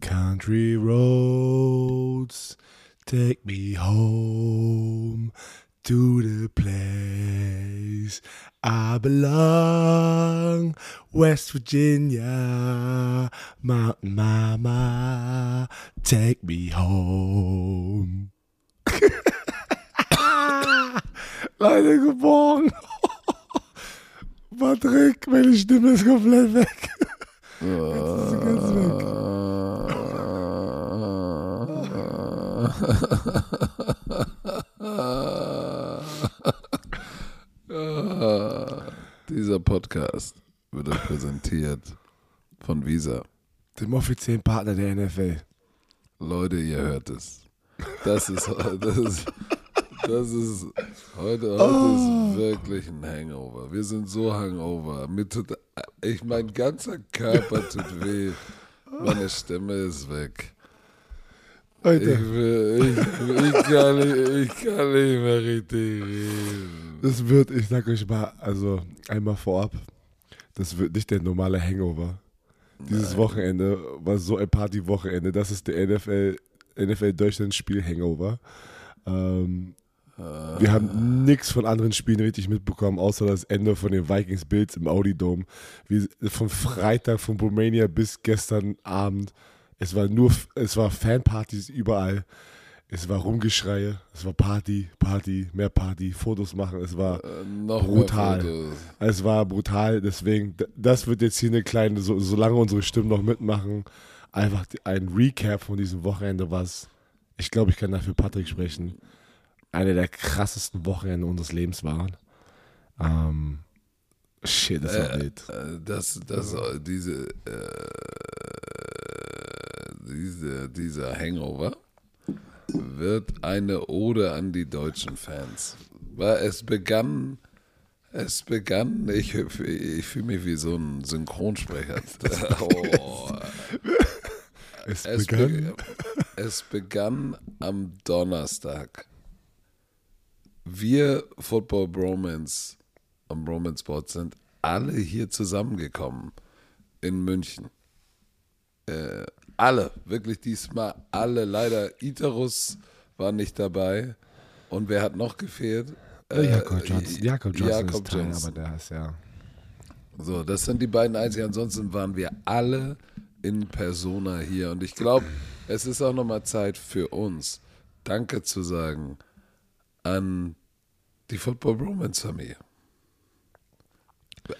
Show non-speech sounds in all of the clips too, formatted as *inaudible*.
Country roads take me home to the place I belong. West Virginia, Mountain Mama, take me home. *laughs* Leute, geboren. *laughs* Patrick, meine Stimme ist komplett weg. Jetzt ist sie ganz Dieser Podcast wird euch präsentiert von Visa. Dem offiziellen Partner der NFL. Leute, ihr hört es. Das ist, das ist, das ist heute, heute ist wirklich ein Hangover. Wir sind so hangover. Mir tut, ich, mein ganzer Körper tut weh. Meine Stimme ist weg. Ich, Leute, will, ich, ich, kann nicht, ich kann nicht mehr richtig reden. das wird, ich sag euch mal, also einmal vorab, das wird nicht der normale Hangover. Dieses Wochenende war so ein Partywochenende. Das ist der NFL, NFL Deutschland Spiel Hangover. Ähm, wir haben nichts von anderen Spielen richtig mitbekommen, außer das Ende von den Vikings Bills im Audi Dome. Wie, von Freitag, von Romania bis gestern Abend. Es war nur, es war Fanpartys überall. Es war Rumgeschreie, es war Party, Party, mehr Party, Fotos machen. Es war Noch brutal. Es war brutal, deswegen, das wird jetzt hier eine kleine, so, solange unsere Stimmen noch mitmachen, einfach ein Recap von diesem Wochenende, was, ich glaube, ich kann dafür Patrick sprechen, eine der krassesten Wochenende unseres Lebens waren. Ähm, shit, das war wild. Äh, Das, das, diese, äh, diese, dieser Hangover wird eine Ode an die deutschen Fans. Weil es begann, es begann, ich, ich fühle mich wie so ein Synchronsprecher. *laughs* Oh. Es, Es, begann, be es begann am Donnerstag. Wir Football Bromance am Bromance Sport sind alle hier zusammengekommen in München. Äh, alle, wirklich diesmal alle. Leider Iterus war nicht dabei. Und wer hat noch gefehlt? äh, Jakob Johnson, Jakob Johnson Jakob ist Teil, Johnson. aber der ist ja, So, das sind die beiden einzigen. Ansonsten waren wir alle in Persona hier. Und ich glaube, es ist auch nochmal Zeit für uns, Danke zu sagen an die Football Bromance Familie.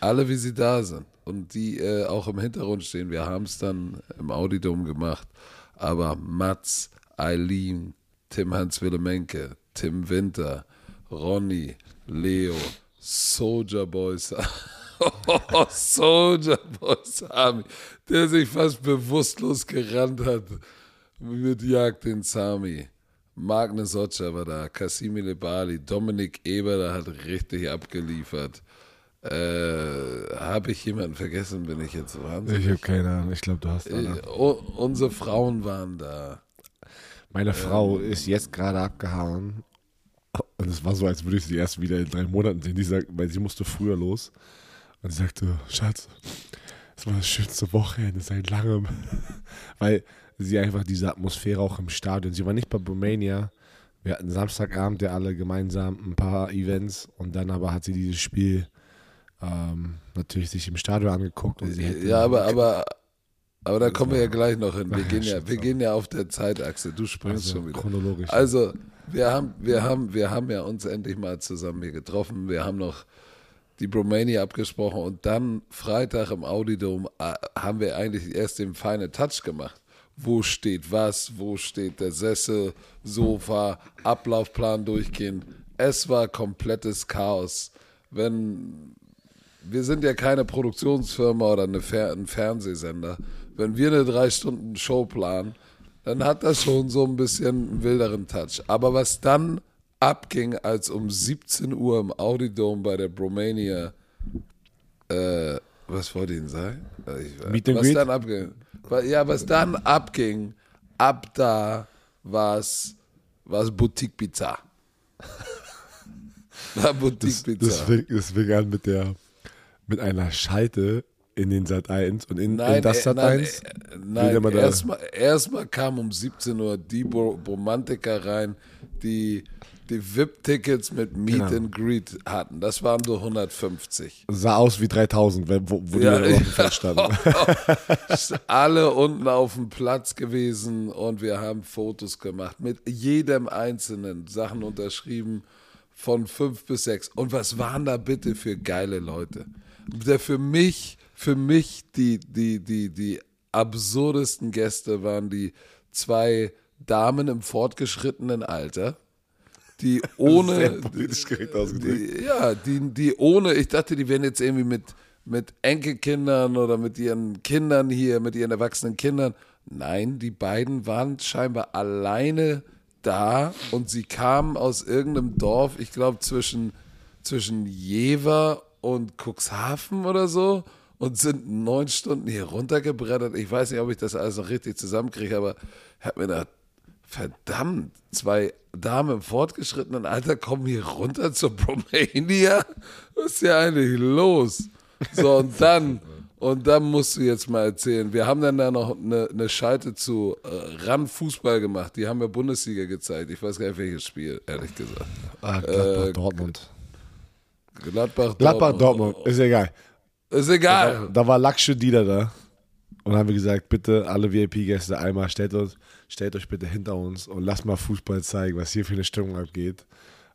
Alle, wie sie da sind und die äh, auch im Hintergrund stehen. Wir haben es dann im Audidom gemacht. Aber Mats, Eileen, Tim Hans-Willemenke, Tim Winter, Ronny, Leo, Soldier Boys, *laughs* Soldier Boys Army, der sich fast bewusstlos gerannt hat mit Jagd den Sami. Magnus Otscher war da, Kassimi Lebali, Dominik Eber, der hat richtig abgeliefert. Äh, Habe ich jemanden vergessen, bin ich jetzt wahnsinnig. ich habe keine Ahnung, ich glaube, du hast Äh, eine. u- unsere Frauen waren da. Meine Frau ist jetzt gerade abgehauen. Und es war so, als würde ich sie erst wieder in drei Monaten sehen. Die sagt, weil sie musste früher los. Und sie sagte, Schatz, es war das schönste Wochenende seit langem. *laughs* weil sie einfach diese Atmosphäre auch im Stadion. Sie war nicht bei Romania. Wir hatten Samstagabend ja alle gemeinsam ein paar Events und dann aber hat sie dieses Spiel ähm, natürlich sich im Stadion angeguckt und sie Ja, aber, aber, aber da kommen wir ja gleich noch hin. Wir gehen ja, wir gehen ja auf der Zeitachse. Du springst also schon wieder. chronologisch. Also, wir haben, wir haben, wir haben ja uns endlich mal zusammen hier getroffen. Wir haben noch die Bromania abgesprochen und dann Freitag im Audidom äh, haben wir eigentlich erst den feinen Touch gemacht. Wo steht was, wo steht der Sessel, Sofa, Ablaufplan durchgehen. Es war komplettes Chaos. Wenn wir sind ja keine Produktionsfirma oder eine Fer ein Fernsehsender. Wenn wir eine drei Stunden Show planen, dann hat das schon so ein bisschen einen wilderen Touch. Aber was dann abging, als um 17 Uhr im Audidome bei der Bromania, äh, was wollte ich denn sagen? Äh, Ich, Meet and was dann abging, ja, was dann abging, ab da war es Boutique Pizza. *laughs* war Boutique Das, Pizza. das, fing, das fing an mit der mit einer Schalte in den Sat 1 und in, Nein, in das äh, Sat nein, 1. äh, nein, immer da- erstmal erstmal kam um 17 Uhr die Bo Romantiker rein, die die VIP-Tickets mit Meet Genau. and Greet hatten. Das waren so 150. Sah aus wie 3000, wenn- wo, wo Ja, die Feld *laughs* standen. Alle unten auf dem Platz gewesen und wir haben Fotos gemacht mit jedem einzelnen, Sachen unterschrieben von fünf bis sechs. Und was waren da bitte für geile Leute? Der für mich, für mich die, die, die, die absurdesten Gäste waren die zwei Damen im fortgeschrittenen Alter, die *laughs* ohne Sehr die, ja, die, die ohne, ich dachte, die wären jetzt irgendwie mit, mit Enkelkindern oder mit ihren Kindern hier, mit ihren erwachsenen Kindern. Nein, die beiden waren scheinbar alleine da und sie kamen aus irgendeinem Dorf, ich glaube zwischen, zwischen Jever und Cuxhaven oder so und sind neun Stunden hier runtergebrettert. Ich weiß nicht, ob ich das alles noch richtig zusammenkriege, aber ich habe mir gedacht, verdammt, zwei Damen im fortgeschrittenen Alter kommen hier runter zur Bromania? Was ist hier eigentlich los? So, und dann, und dann musst du jetzt mal erzählen. Wir haben dann da noch eine, eine Schalte zu äh, RAN Fußball gemacht. Die haben ja Bundesliga gezeigt. Ich weiß gar nicht, welches Spiel, ehrlich gesagt. Ah, Gladbach, Äh, Dortmund. Gladbach, Gladbach, Dortmund, ist egal. Ist egal. Da war Lakshu Dieter da. Und haben wir gesagt, bitte alle VIP-Gäste einmal, stellt, uns, stellt euch bitte hinter uns und lasst mal Fußball zeigen, was hier für eine Stimmung abgeht.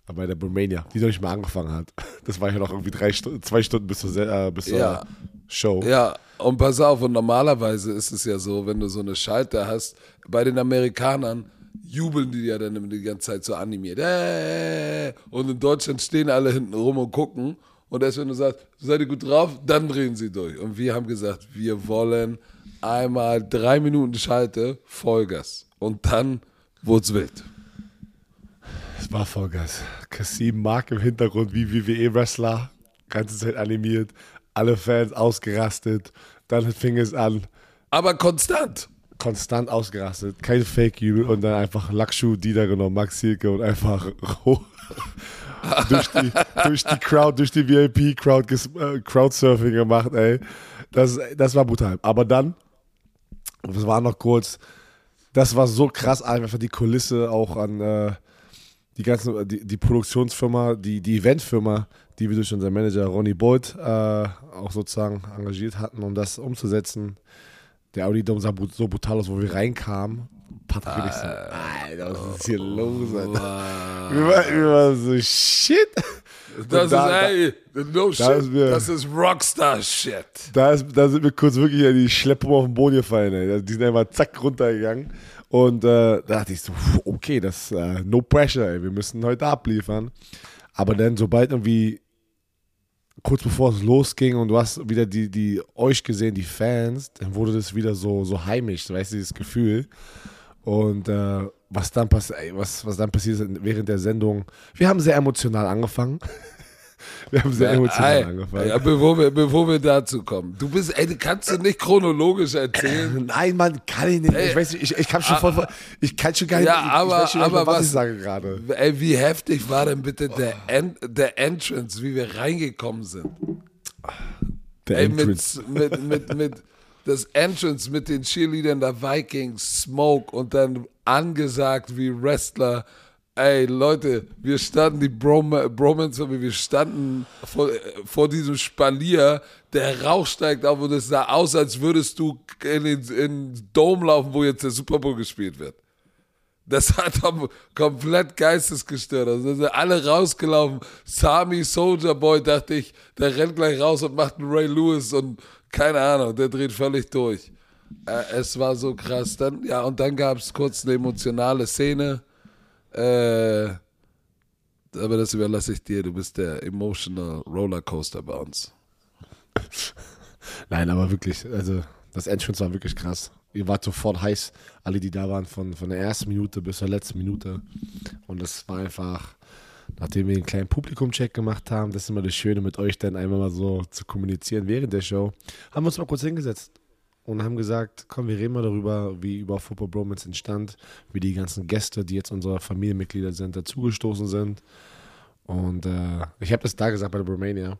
Aber bei der Romania, die noch nicht mal angefangen hat. *laughs* Das war ja noch irgendwie drei Stunden, zwei Stunden bis zur, äh, bis zur Ja. Show. Ja, und pass auf, und normalerweise ist es ja so, wenn du so eine Schalter hast, bei den Amerikanern jubeln die ja dann immer die ganze Zeit so animiert. Äh, und in Deutschland stehen alle hinten rum und gucken. Und erst wenn du sagst, seid ihr gut drauf, dann drehen sie durch. Und wir haben gesagt, wir wollen einmal drei Minuten Schalte, Vollgas. Und dann wurd's wild. Es war Vollgas. Kassim Mark im Hintergrund wie WWE-Wrestler. Ganze Zeit animiert. Alle Fans ausgerastet. Dann fing es an. Aber konstant. konstant ausgerastet, kein Fake-Jubel und dann einfach Lakshu, Dieter genommen, Max Hilke und einfach *laughs* durch, die, durch die Crowd, durch die VIP-Crowd äh, Crowdsurfing gemacht, ey. Das, das war brutal. Aber dann, das war noch kurz, das war so krass, einfach die Kulisse auch an äh, die ganze, die, die Produktionsfirma, die, die Eventfirma, die wir durch unseren Manager Ronny Boyd äh, auch sozusagen engagiert hatten, um das umzusetzen. Der Audi Dome sah so brutal aus, wo wir reinkamen. Patrick wirklich so, Alter, was ist hier los, Alter? Wir waren, wir waren so, shit. Das da- ist, ey, no shit. ist mir- das ist Rockstar-Shit. Da, ist, da sind wir kurz wirklich in die Schleppung auf den Boden gefallen. Ey. Die sind einfach zack runtergegangen. Und äh, da dachte ich so, okay, das äh, no pressure, ey. wir müssen heute abliefern. Aber dann, sobald irgendwie kurz bevor es losging und du hast wieder die, die euch gesehen, die Fans, dann wurde das wieder so, so heimisch, weißt du, dieses Gefühl. Und äh, was dann passiert, was, was dann passiert ist während der Sendung, wir haben sehr emotional angefangen. *laughs* wir haben sehr emotional Ey, angefangen. Ja, bevor wir, bevor wir dazu kommen. Du bist, ey, kannst du nicht chronologisch erzählen. *laughs* Nein, Mann, kann ich nicht. Ich weiß nicht, ich, ich kann schon voll, ich kann schon gar nicht, Ja, ich, aber- ich schon nicht aber mehr, was, was- ich sage gerade. Ey, wie heftig war denn bitte der, en der Entrance, wie wir reingekommen sind? Der Ey, mit, Entrance. mit, mit, mit das Entrance mit den Cheerleadern der Vikings, Smoke und dann angesagt wie Wrestler. Ey, Leute, wir standen, die Brom Bromance, wir standen vor, vor diesem Spalier, der Rauch steigt auf und es sah aus, als würdest du in den, in den Dome laufen, wo jetzt der Super Bowl gespielt wird. Das hat kom komplett geistesgestört. Also sind alle rausgelaufen. Sami Soldier Boy, dachte ich, der rennt gleich raus und macht einen Ray Lewis und keine Ahnung, der dreht völlig durch. Äh, es war so krass. Dann, ja, und dann gab es kurz eine emotionale Szene. Äh, aber das überlasse ich dir. Du bist der emotional Rollercoaster bei uns. Nein, aber wirklich, also das Entrance war wirklich krass. Ihr wart sofort heiß, alle, die da waren, von, von der ersten Minute bis zur letzten Minute. Und das war einfach, nachdem wir einen kleinen Publikumcheck gemacht haben, das ist immer das Schöne, mit euch dann einmal mal so zu kommunizieren während der Show, haben wir uns mal kurz hingesetzt und haben gesagt, komm, wir reden mal darüber, wie über Football Bromance entstand, wie die ganzen Gäste, die jetzt unsere Familienmitglieder sind, dazugestoßen sind. Und äh, ich habe das da gesagt bei der Romania,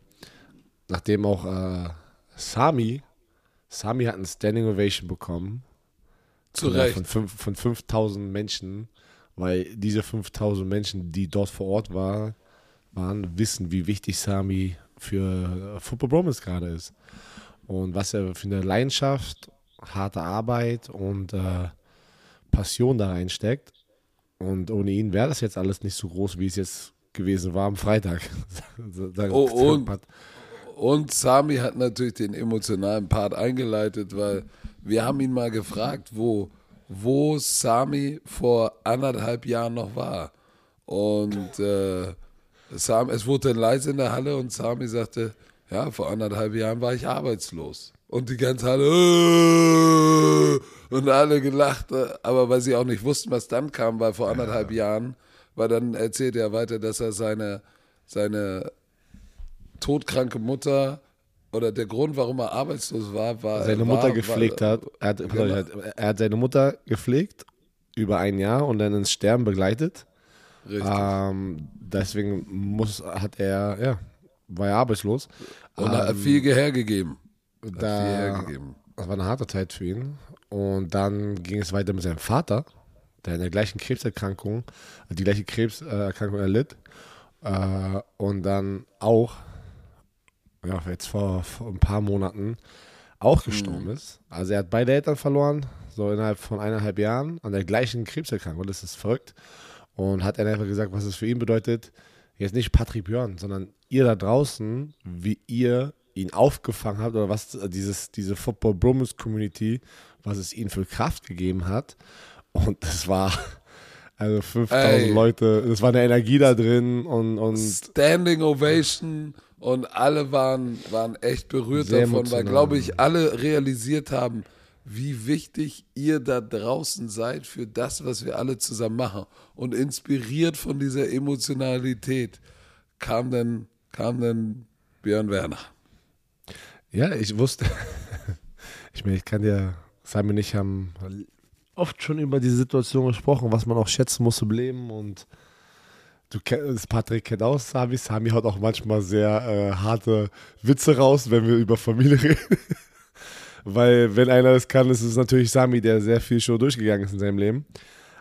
nachdem auch äh, Sami Sami hat ein Standing Ovation bekommen. Zu Recht. Von, von 5000 Menschen, weil diese 5000 Menschen, die dort vor Ort war, waren, wissen, wie wichtig Sami für Football Bromance gerade ist. Und was er für eine Leidenschaft, harte Arbeit und äh, Passion da reinsteckt. Und ohne ihn wäre das jetzt alles nicht so groß, wie es jetzt gewesen war am Freitag. *laughs* Oh, und- hat- Und Sami hat natürlich den emotionalen Part eingeleitet, weil wir haben ihn mal gefragt, wo, wo Sami vor anderthalb Jahren noch war. Und äh, Sam, es wurde dann leise in der Halle und Sami sagte, ja, vor anderthalb Jahren war ich arbeitslos. Und die ganze Halle "Äh!" und alle gelacht, äh, aber weil sie auch nicht wussten, was dann kam, weil vor anderthalb Jahren, weil dann erzählt er weiter, dass er seine, seine todkranke Mutter oder der Grund, warum er arbeitslos war, war seine war, Mutter gepflegt war, hat. Er hat, Genau. er hat. Seine Mutter gepflegt über ein Jahr und dann ins Sterben begleitet. Richtig. Ähm, deswegen muss, hat er, ja, war er arbeitslos. und er hat ähm, viel hergegeben. Hat viel hergegeben. das war eine harte Zeit für ihn. Und dann ging es weiter mit seinem Vater, der in der gleichen Krebserkrankung, die gleiche Krebserkrankung erlitt. Äh, und dann auch, ja, jetzt vor, vor ein paar Monaten auch gestorben ist. Also er hat beide Eltern verloren, so innerhalb von eineinhalb Jahren, an der gleichen Krebserkrankung. Das ist verrückt. Und hat dann einfach gesagt, was es für ihn bedeutet, jetzt nicht Patrick Björn, sondern ihr da draußen, wie ihr ihn aufgefangen habt oder was dieses, diese Football Bromance Community, was es ihnen für Kraft gegeben hat. Und das war, also 5000 Ey. Leute, das war eine Energie da drin und, und Standing Ovation und alle waren, waren echt berührt Sehr davon, weil, emotional. glaube ich, alle realisiert haben, wie wichtig ihr da draußen seid für das, was wir alle zusammen machen. Und inspiriert von dieser Emotionalität kam dann, kam dann Björn Werner. Ja, ich wusste. *laughs* ich meine, ich kann ja, Simon und ich haben oft schon über diese Situation gesprochen, was man auch schätzen muss im Leben und du kennst, Patrick kennt auch Sami. Sami haut auch manchmal sehr äh, harte Witze raus, wenn wir über Familie *laughs* reden. Weil, wenn einer das kann, ist es natürlich Sami, der sehr viel schon durchgegangen ist in seinem Leben.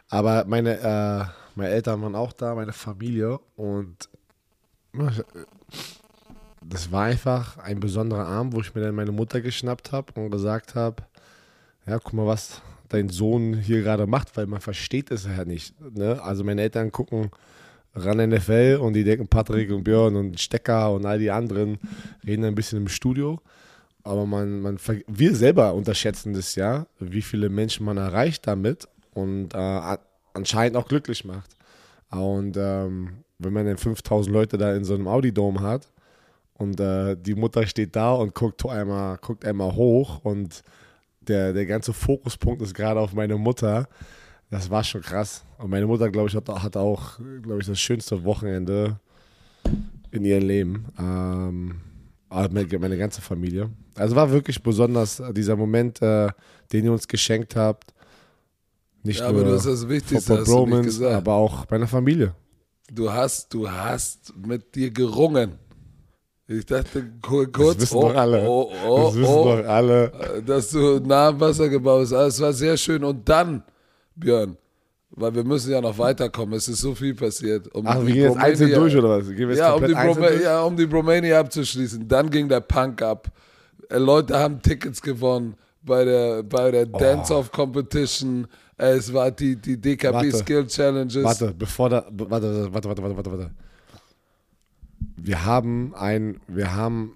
Aber meine, äh, meine Eltern waren auch da, meine Familie und das war einfach ein besonderer Abend, wo ich mir dann meine Mutter geschnappt habe und gesagt habe, ja, guck mal, was dein Sohn hier gerade macht, weil man versteht es ja nicht. Ne? Also meine Eltern gucken ran NFL und die denken Patrick und Björn und Stecker und all die anderen reden ein bisschen im Studio. Aber man, man, wir selber unterschätzen das ja, wie viele Menschen man erreicht damit und äh, anscheinend auch glücklich macht. Und ähm, wenn man dann 5000 Leute da in so einem Audi-Dome hat und äh, die Mutter steht da und guckt einmal, guckt einmal hoch und der, der ganze Fokuspunkt ist gerade auf meine Mutter, das war schon krass. Und meine Mutter, glaube ich, hat, hat auch, glaube ich, das schönste Wochenende in ihrem Leben. Ähm, aber meine, ganze Familie. Also war wirklich besonders äh, dieser Moment, äh, den ihr uns geschenkt habt. Nicht Ja, aber nur das ist das Wichtigste, hast gesagt. aber auch meiner Familie. Du hast, du hast mit dir gerungen. Ich dachte ku- kurz, das wissen oh, doch alle. oh, oh, das wissen oh, doch alle. dass du nah am Wasser gebaut bist. Also, es war sehr schön. Und dann, Björn, weil wir müssen ja noch weiterkommen, es ist so viel passiert. Um Ach, wir gehen jetzt einzeln durch oder was? Ja um, die Broma ja, um die Bromania abzuschließen. Dann ging der Punk ab. Äh, Leute haben Tickets gewonnen bei der, bei der Dance-Off Competition. Äh, Es war die, die DKB Warte. Skill Challenges. Warte, bevor da. Warte, warte, warte, warte, warte, warte. Wir haben ein. Wir haben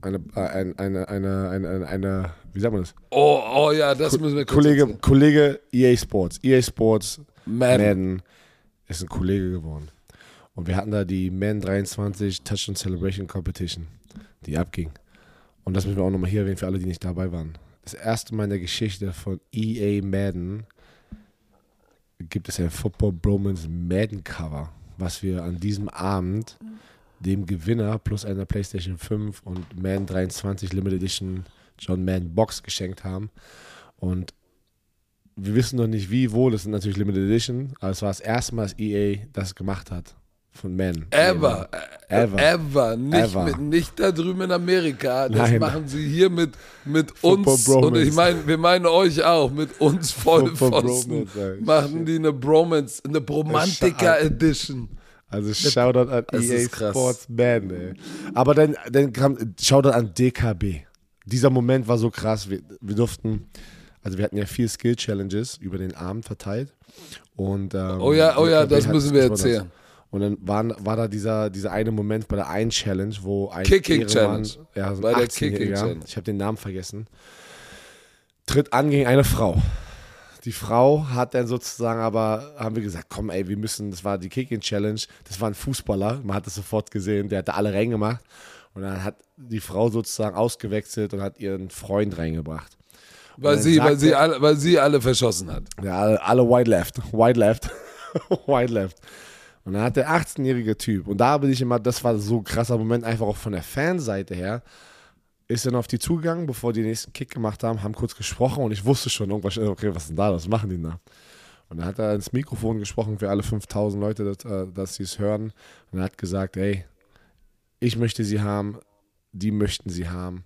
eine, äh, ein, eine, eine, eine, eine, eine, wie sagt man das? Oh, oh ja, das müssen wir kurz Kollege, erzählen. Kollege EA Sports. EA Sports Madden. Madden ist ein Kollege geworden. Und wir hatten da die Man 23 Touchdown Celebration Competition, die abging. Und das müssen wir auch nochmal hier erwähnen für alle, die nicht dabei waren. Das erste Mal in der Geschichte von EA Madden gibt es ein Football Bromance Madden Cover, was wir an diesem Abend dem Gewinner plus einer PlayStation 5 und Man 23 Limited Edition John Madden Box geschenkt haben. Und wir wissen noch nicht wie, wo, das sind natürlich Limited Edition, aber es war das erste Mal, dass EA das gemacht hat. von Men. Ever. Ever. Ever. Nicht, Ever. Mit, nicht da drüben in Amerika. Das Nein. machen sie hier mit, mit uns. Und ich meine, wir meinen euch auch. Mit uns Football Vollpfosten. Machen die eine Bromance, eine Bromantica. Edition. Also Shoutout an Das EA. Sports Man, ey. Aber dann, dann kam Shoutout an DKB. Dieser Moment war so krass. Wir, wir durften, also wir hatten ja vier Skill Challenges über den Abend verteilt. Und, ähm, Oh ja, oh ja, das hat müssen wir erzählen. Und dann waren, war da dieser, dieser eine Moment bei der einen Challenge, wo ein Kicking Ehrenmann, Challenge. ja, so Bei der 18-Jähriger, Kicking Challenge. ich habe den Namen vergessen, tritt an gegen eine Frau. Die Frau hat dann sozusagen aber, haben wir gesagt, komm ey, wir müssen, das war die Kicking Challenge, das war ein Fußballer, man hat das sofort gesehen, der hat da alle reingemacht und dann hat die Frau sozusagen ausgewechselt und hat ihren Freund reingebracht. Weil sie, weil, sie alle, weil sie alle verschossen hat. Ja, alle, alle White Left. *laughs* White Left. *laughs* White Left. Und dann hat der 18-jährige Typ, und da bin ich immer, das war so ein krasser Moment, einfach auch von der Fanseite her, ist dann auf die zugegangen, bevor die den nächsten Kick gemacht haben, haben kurz gesprochen und ich wusste schon irgendwas, okay, was ist denn da, was machen die da? Und dann hat er ins Mikrofon gesprochen für alle 5000 Leute, dass, äh, dass sie es hören. Und er hat gesagt, ey, ich möchte sie haben, die möchten sie haben.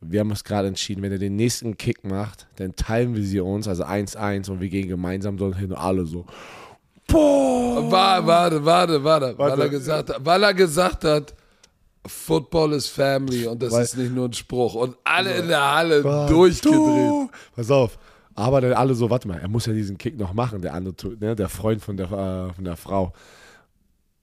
Wir haben uns gerade entschieden, wenn er den nächsten Kick macht, dann teilen wir sie uns, also 1-1 und wir gehen gemeinsam dort hin und alle so. Boah! War, warte, warte, warte, Weil, Warte. er gesagt, hat- weil er gesagt hat, Football is Family und das Weil- ist nicht nur ein Spruch. Und alle in der Halle Ah, durchgedreht. du. Pass auf. Aber dann alle so, warte mal, er muss ja diesen Kick noch machen, der andere, ne, der Freund von der, äh, von der Frau.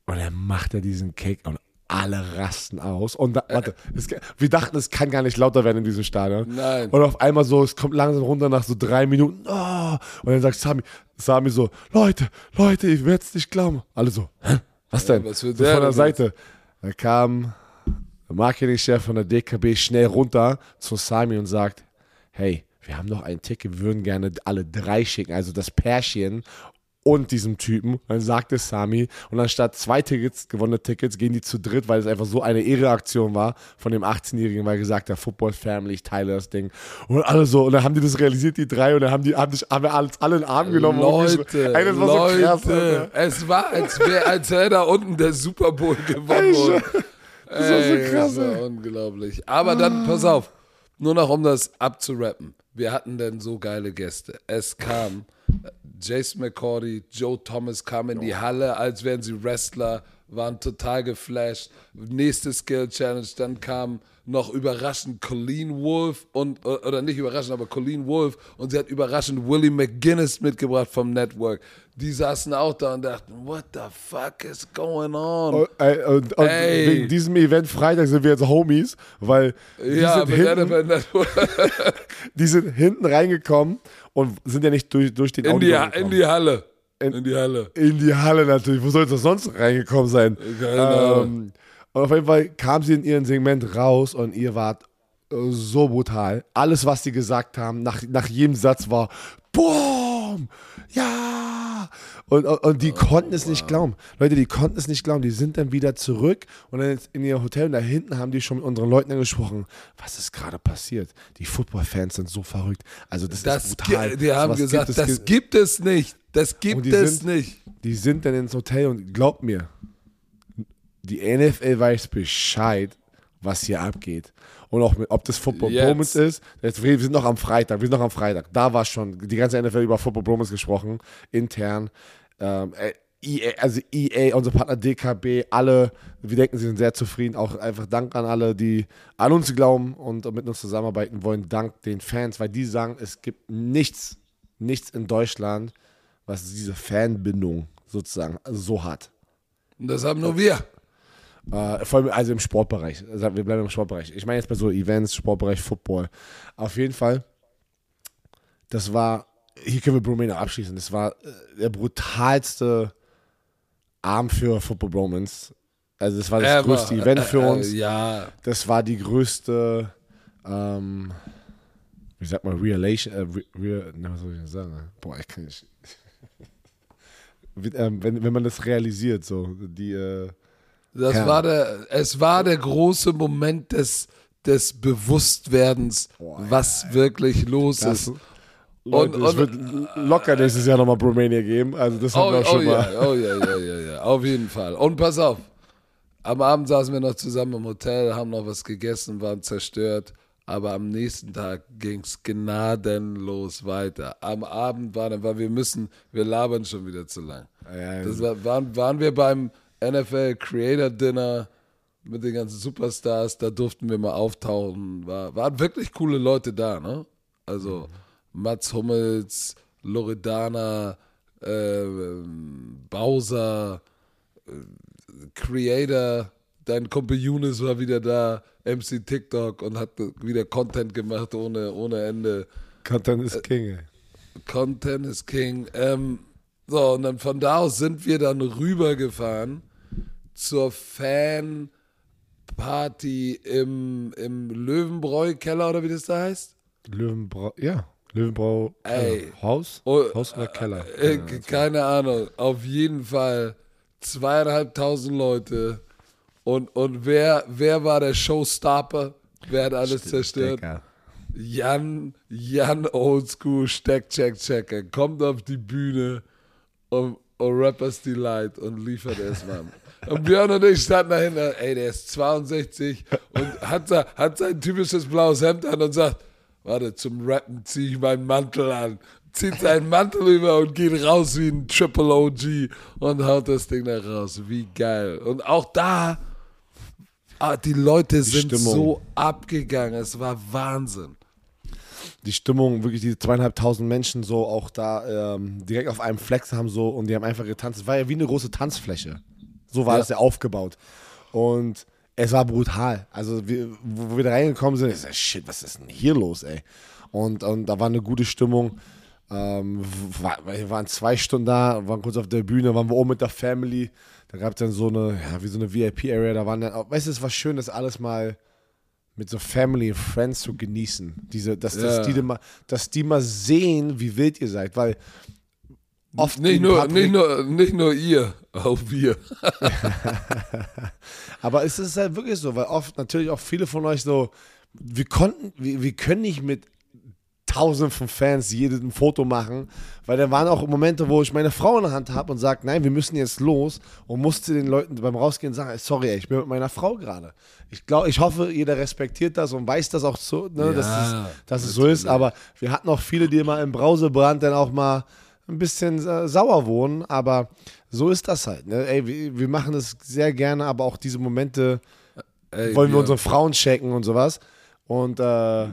Und dann macht er diesen Kick und alle rasten aus. Und da, warte, es, wir dachten, es kann gar nicht lauter werden in diesem Stadion. Nein. Und auf einmal so, es kommt langsam runter nach so drei Minuten. Oh, und dann sagt Sami, Sami so, Leute, Leute, ich werde es nicht glauben. Alle so, hä? Was denn? was will so der von der denn Seite. Da kam der Marketingchef von der DKB schnell runter zu Sami und sagt, hey, wir haben noch ein Ticket, wir würden gerne alle drei schicken, also das Pärchen und diesem Typen. Dann sagte Sami, und anstatt zwei Tickets, gewonnene Tickets, gehen die zu dritt, weil es einfach so eine Ehreaktion war von dem 18-Jährigen, weil gesagt hat, Football Family, ich teile das Ding. Und alle so, und dann haben die das realisiert, die drei, und dann haben die, haben, dich, haben wir alles, alle in den Arm genommen. Leute. Ey, das war Leute, so krass, Alter. es war, als wäre als wär da unten der Super Bowl gewonnen worden. Das war so Ey, krass, Das war unglaublich. Aber dann, pass auf, nur noch um das abzurappen. Wir hatten denn so geile Gäste. Es kam äh, Jason McCordy, Joe Thomas kam in die Halle, als wären sie Wrestler, waren total geflasht. Nächste Skill Challenge, dann kam noch überraschend Colleen Wolf und, oder nicht überraschend, aber Colleen Wolf und sie hat überraschend Willie McGuinness mitgebracht vom Network. Die saßen auch da und dachten, what the fuck is going on? Und, ey, und, und wegen diesem Event Freitag sind wir jetzt Homies, weil die, ja, sind hinten, *laughs* die sind hinten reingekommen und sind ja nicht durch, durch den In die, in die Halle. In die Halle. in die Halle natürlich. Wo soll das sonst reingekommen sein? Ähm, und auf jeden Fall kam sie in ihrem Segment raus und ihr wart äh, so brutal. Alles, was sie gesagt haben, nach, nach jedem Satz war Boom! Ja! Und, und, und die konnten es nicht glauben. Leute, die konnten es nicht glauben. Die sind dann wieder zurück und dann in ihr Hotel und da hinten haben die schon mit unseren Leuten gesprochen. Was ist gerade passiert? Die Football-Fans sind so verrückt. Also das, Das ist brutal. die haben Sowas gesagt, gibt es das gibt es nicht. Das gibt es sind- nicht. die sind dann ins Hotel und glaubt mir, die NFL weiß Bescheid, was hier abgeht. Und auch, mit, ob das Football Jetzt. Bromance ist. Jetzt, wir sind noch am Freitag, wir sind noch am Freitag. Da war schon die ganze NFL über Football Bromance gesprochen, intern. Ähm, äh, EA, also EA, unser Partner DKB, alle, wir denken, sie sind sehr zufrieden. Auch einfach Dank an alle, die an uns glauben und mit uns zusammenarbeiten wollen. Dank den Fans, weil die sagen, es gibt nichts, nichts in Deutschland, was diese Fanbindung sozusagen so hat. Und das haben nur wir. Äh, vor allem also im Sportbereich. Also wir bleiben im Sportbereich. Ich meine jetzt bei so Events, Sportbereich, Football. Auf jeden Fall, das war, hier können wir Bromania abschließen, das war äh, der brutalste Abend für Football Bromance. Also das war das Ever. größte Event für Äh, äh, uns. Ja. Das war die größte, ähm, wie sagt man, Relation, äh, re, re, na, was soll ich denn sagen? Boah, ich kann nicht. *laughs* Ähm, wenn, wenn man das realisiert, so, die, äh, Das Ja. war der, es war der große Moment des, des Bewusstwerdens, was wirklich los Das- ist. Leute, Und- es wird locker nächstes Jahr nochmal Bromania geben. Also das haben Oh, wir auch oh, schon mal. ja, oh ja, ja, ja, ja, auf jeden Fall. Und pass auf, am Abend saßen wir noch zusammen im Hotel, haben noch was gegessen, waren zerstört, aber am nächsten Tag ging es gnadenlos weiter. Am Abend war dann, weil wir müssen, wir labern schon wieder zu lang. Ja, Das war, waren, waren wir beim NFL Creator Dinner mit den ganzen Superstars, da durften wir mal auftauchen. War, waren wirklich coole Leute da, ne? Also Mats Hummels, Loredana, äh, Bowser, äh, Creator, dein Kumpel Younes war wieder da, MC TikTok und hat wieder Content gemacht ohne, ohne Ende. Content is King, ey. Content is King. Ähm, so, und dann von da aus sind wir dann rübergefahren zur Fanparty im, im Löwenbräu-Keller oder wie das da heißt. Löwenbrau, ja. Löwenbrau Ey. äh, Haus? Oh, Haus oder Keller? Äh, keine Ahnung. Auf jeden Fall zweieinhalbtausend Leute. Und, und wer, wer war der Showstopper? Wer hat alles zerstört? Digga. Jan, Jan Oldschool Steck, Check, Checker kommt auf die Bühne und, und Rappers Delight und liefert es mal. Und Björn und ich standen dahinter, ey, der ist 62 und hat, hat sein typisches blaues Hemd an und sagt, warte, zum Rappen ziehe ich meinen Mantel an. Zieht seinen Mantel über und geht raus wie ein Triple OG und haut das Ding da raus. Wie geil. Und auch da, ah, die Leute sind Stimmung. so abgegangen. Es war Wahnsinn. die Stimmung, wirklich diese zweieinhalbtausend Menschen so auch da ähm, direkt auf einem Flex haben so und die haben einfach getanzt. Es war ja wie eine große Tanzfläche. So war Ja. das ja aufgebaut. Und es war brutal. Also wir, wo wir da reingekommen sind, ich so, shit, was ist denn hier los, ey? Und, und da war eine gute Stimmung. Ähm, war, wir waren zwei Stunden da, waren kurz auf der Bühne, waren wir oben mit der Family. Da gab es dann so eine, ja, wie so eine VIP-Area. Da waren dann, weißt du, es war schön, das alles mal mit so Family und Friends zu genießen. Diese, dass, Ja. dass, die, mal, dass die mal sehen, wie wild ihr seid, weil oft Nicht nur, Patrick- nicht, nur, nicht nur ihr, auch wir. *laughs* Aber es ist halt wirklich so, weil oft natürlich auch viele von euch so, wir konnten, wir, wir können nicht mit tausenden von Fans jedes ein Foto machen, weil da waren auch Momente, wo ich meine Frau in der Hand habe und sage, nein, wir müssen jetzt los und musste den Leuten beim Rausgehen sagen, sorry, ich bin mit meiner Frau gerade. Ich glaube, ich hoffe, jeder respektiert das und weiß das auch so, ne, dass, Ja, es, dass es so ist, aber wir hatten auch viele, die mal im Brausebrand dann auch mal ein bisschen äh, sauer wohnen, aber so ist das halt. Ne? Ey, wir, wir machen das sehr gerne, aber auch diese Momente Ey, wollen wir unsere Frauen checken und sowas. Und äh,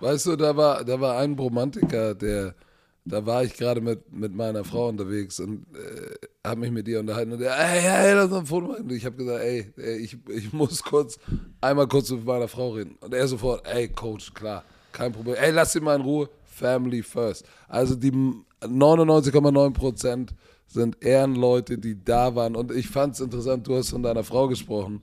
Weißt du, da war, da war ein Romantiker, der, da war ich gerade mit, mit meiner Frau unterwegs und äh, habe mich mit ihr unterhalten und der, ey, ey, lass uns ein Foto machen. Und ich habe gesagt, ey, ey ich, ich muss kurz, einmal kurz mit meiner Frau reden. Und er sofort, ey, Coach, klar, kein Problem. Ey, lass sie mal in Ruhe, Family first. Also die 99,9 Prozent sind Ehrenleute, die da waren. Und ich fand es interessant, du hast von deiner Frau gesprochen.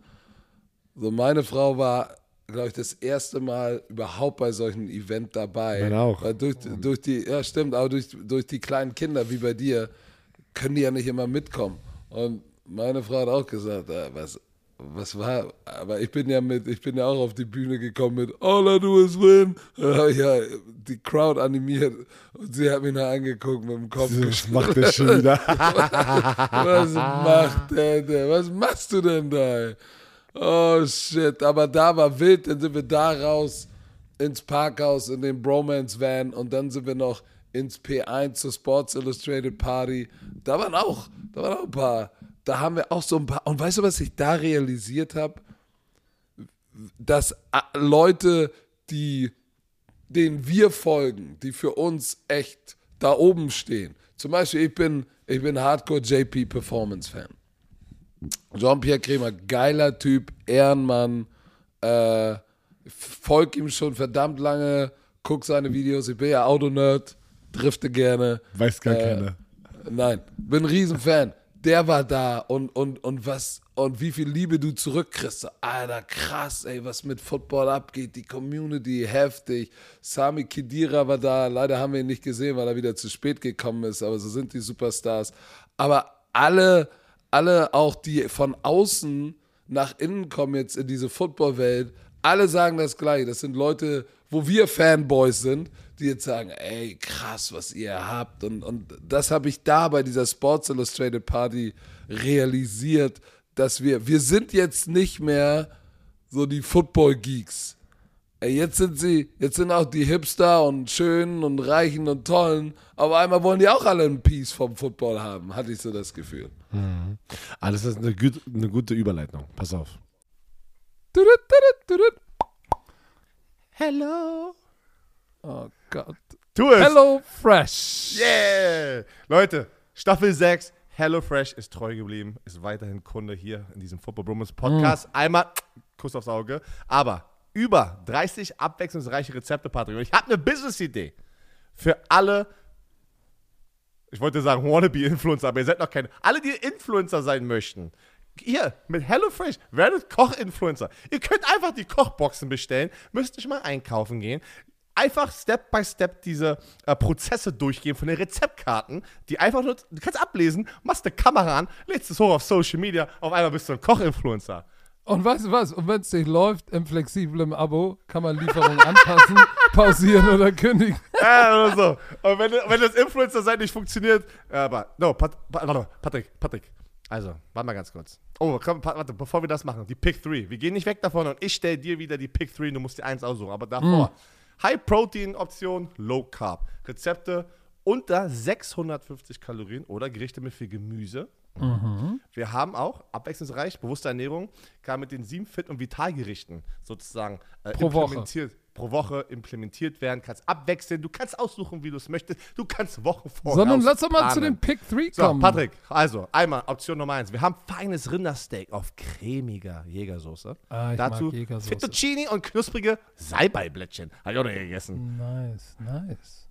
So, meine Frau war, glaube ich, das erste Mal überhaupt bei solchen Event dabei. Meine auch. Weil durch, durch die, ja stimmt, aber durch, durch die kleinen Kinder wie bei dir können die ja nicht immer mitkommen. Und meine Frau hat auch gesagt, äh, was, was war, aber ich bin ja mit, ich bin ja auch auf die Bühne gekommen mit All I do is win. Da habe ich ja die Crowd animiert und sie hat mich noch angeguckt mit dem Kopf. das macht er schon wieder. *laughs* Was macht der denn? Was machst du denn da? Oh shit, aber da war wild, dann sind wir da raus ins Parkhaus in den Bromance Van und dann sind wir noch ins P1 zur Sports Illustrated Party. Da waren auch, da waren auch ein paar, da haben wir auch so ein paar und weißt du, was ich da realisiert habe? Dass äh, Leute, die denen wir folgen, die für uns echt da oben stehen. Zum Beispiel, ich bin, ich bin Hardcore JP Performance Fan. Jean-Pierre Kremer, geiler Typ, Ehrenmann, äh, folg ihm schon verdammt lange, guck seine Videos, ich bin ja Autonerd, drifte gerne. Weiß gar Äh, keiner. Nein, bin ein Riesenfan. Der war da und, und, und was und wie viel Liebe du zurückkriegst. Alter, krass, ey, was mit Football abgeht. Die Community, heftig. Sami Khedira war da. Leider haben wir ihn nicht gesehen, weil er wieder zu spät gekommen ist. Aber so sind die Superstars. Aber alle, alle auch, die von außen nach innen kommen jetzt in diese Footballwelt, alle sagen das Gleiche. Das sind Leute, wo wir Fanboys sind, die jetzt sagen, ey, krass, was ihr habt. Und, und das habe ich da bei dieser Sports Illustrated Party realisiert, dass wir, wir sind jetzt nicht mehr so die Football-Geeks. Ey, jetzt sind sie, jetzt sind auch die Hipster und Schönen und Reichen und Tollen, aber einmal wollen die auch alle ein Piece vom Football haben, hatte ich so das Gefühl. Mhm. Ah, das ist eine, gut, eine gute Überleitung. Pass auf. Hello. Oh Gott. Tu es. Hello Fresh. Yeah. Leute, Staffel 6. Hello Fresh ist treu geblieben, ist weiterhin Kunde hier in diesem Football Bromance Podcast. Einmal Kuss aufs Auge. Aber über 30 abwechslungsreiche Rezepte, Patrick. Und ich habe eine Business-Idee für alle, ich wollte sagen Wannabe-Influencer, aber ihr seid noch keine, alle, die Influencer sein möchten. Hier, mit HelloFresh, werdet Koch-Influencer. Ihr könnt einfach die Kochboxen bestellen, müsst nicht mal einkaufen gehen. Einfach Step by Step diese äh, Prozesse durchgehen von den Rezeptkarten, die einfach nur, du kannst ablesen, machst eine Kamera an, lädst es hoch auf Social Media, auf einmal bist du ein Koch-Influencer. Und weißt du was? Und wenn es nicht läuft im flexiblen Abo, kann man Lieferung anpassen, *laughs* pausieren oder kündigen. *laughs* Ja, oder so. Und wenn, wenn das Influencer-Sein nicht funktioniert, aber, no, Pat, Pat, Patrick, Patrick. Also, warte mal ganz kurz. Oh, komm, warte, bevor wir das machen, die Pick 3. Wir gehen nicht weg davon und ich stelle dir wieder die Pick 3 und du musst die 1 aussuchen. Aber davor, mm. High-Protein-Option, Low-Carb. Rezepte unter 650 Kalorien oder Gerichte mit viel Gemüse. Mhm. Wir haben auch abwechslungsreich, bewusste Ernährung, kann mit den sieben Fit- und Vitalgerichten sozusagen äh, Pro implementiert. Woche. Pro Woche implementiert werden, kannst abwechseln, du kannst aussuchen, wie du es möchtest, du kannst Wochen vorher Sondern lass doch mal zu den Pick 3 so, kommen. Patrick, also einmal Option Nummer eins. Wir haben feines Rindersteak auf cremiger Jägersoße. Ah, Dazu Jägersoße. Fettuccini und knusprige Salbeiblättchen. Habe ich auch noch gegessen. Nice, nice.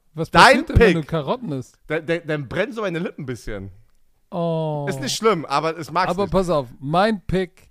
Was Dein passiert denn, wenn Pick. du Karotten isst? Dann, dann, dann brennen so meine Lippen ein bisschen. Oh. Ist nicht schlimm, aber es mag Aber nicht. pass auf, mein Pick: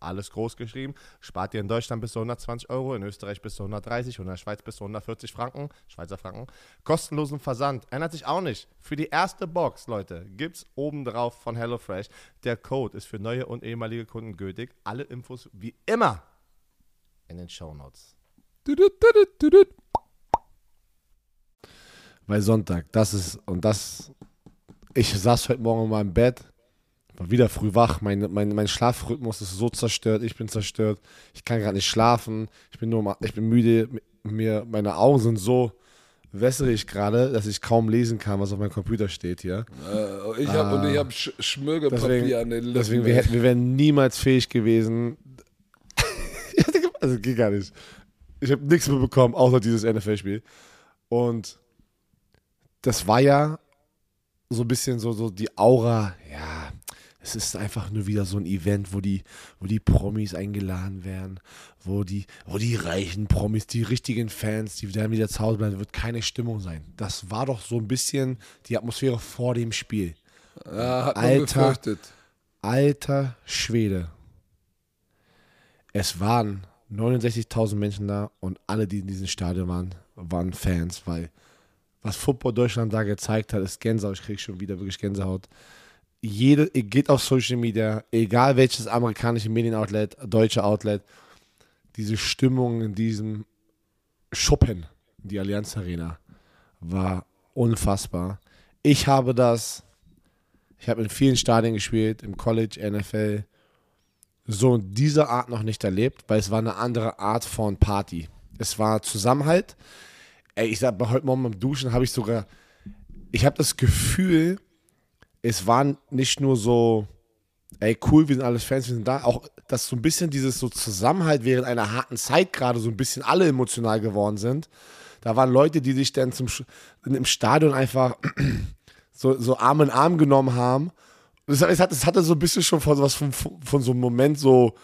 Alles groß geschrieben. Spart ihr in Deutschland bis zu 120 Euro, in Österreich bis zu 130 und in der Schweiz bis zu 140 Franken. Schweizer Franken. Kostenlosen Versand. Ändert sich auch nicht. Für die erste Box, Leute, gibt's oben drauf von HelloFresh. Der Code ist für neue und ehemalige Kunden gültig. Alle Infos wie immer in den Show Notes. Weil Sonntag, das ist, und das, ich saß heute Morgen in meinem Bett, war wieder früh wach, mein, mein, mein Schlafrhythmus ist so zerstört, ich bin zerstört, ich kann gerade nicht schlafen, ich bin nur, ich bin müde, mir, meine Augen sind so wässrig gerade, dass ich kaum lesen kann, was auf meinem Computer steht hier. Äh, ich hab, Und ich habe Sch Schmirgelpapier Deswegen, an den Lippen. deswegen wir, hätten, wir wären niemals fähig gewesen. *laughs* also geht gar nicht. Ich habe nichts mehr bekommen, außer dieses NFL-Spiel. Und das war ja so ein bisschen so, so die Aura, ja, es ist einfach nur wieder so ein Event, wo die, wo die Promis eingeladen werden, wo die, wo die reichen Promis, die richtigen Fans, die werden wieder zu Hause bleiben, wird keine Stimmung sein. Das war doch so ein bisschen die Atmosphäre vor dem Spiel. ja, Alter. Alter Schwede. Es waren 69.000 Menschen da und alle, die in diesem Stadion waren, waren Fans, weil was Football Deutschland da gezeigt hat, ist Gänsehaut. Ich kriege schon wieder wirklich Gänsehaut. Jede, geht auf Social Media, egal welches amerikanische Medienoutlet, deutsche Outlet, diese Stimmung in diesem Schuppen, die Allianz Arena, war unfassbar. Ich habe das ich habe in vielen Stadien gespielt, im College, NFL. So in dieser Art noch nicht erlebt, weil es war eine andere Art von Party. Es war Zusammenhalt. Ey, ich sag, heute Morgen beim Duschen habe ich sogar, ich habe das Gefühl, es war nicht nur so, ey, cool, wir sind alles Fans, wir sind da, auch, dass so ein bisschen dieses so Zusammenhalt während einer harten Zeit gerade so ein bisschen alle emotional geworden sind. Da waren Leute, die sich dann zum, im Stadion einfach *clears throat* so, so Arm in Arm genommen haben. Es, hat, es hatte so ein bisschen schon von, was von, von so einem Moment so,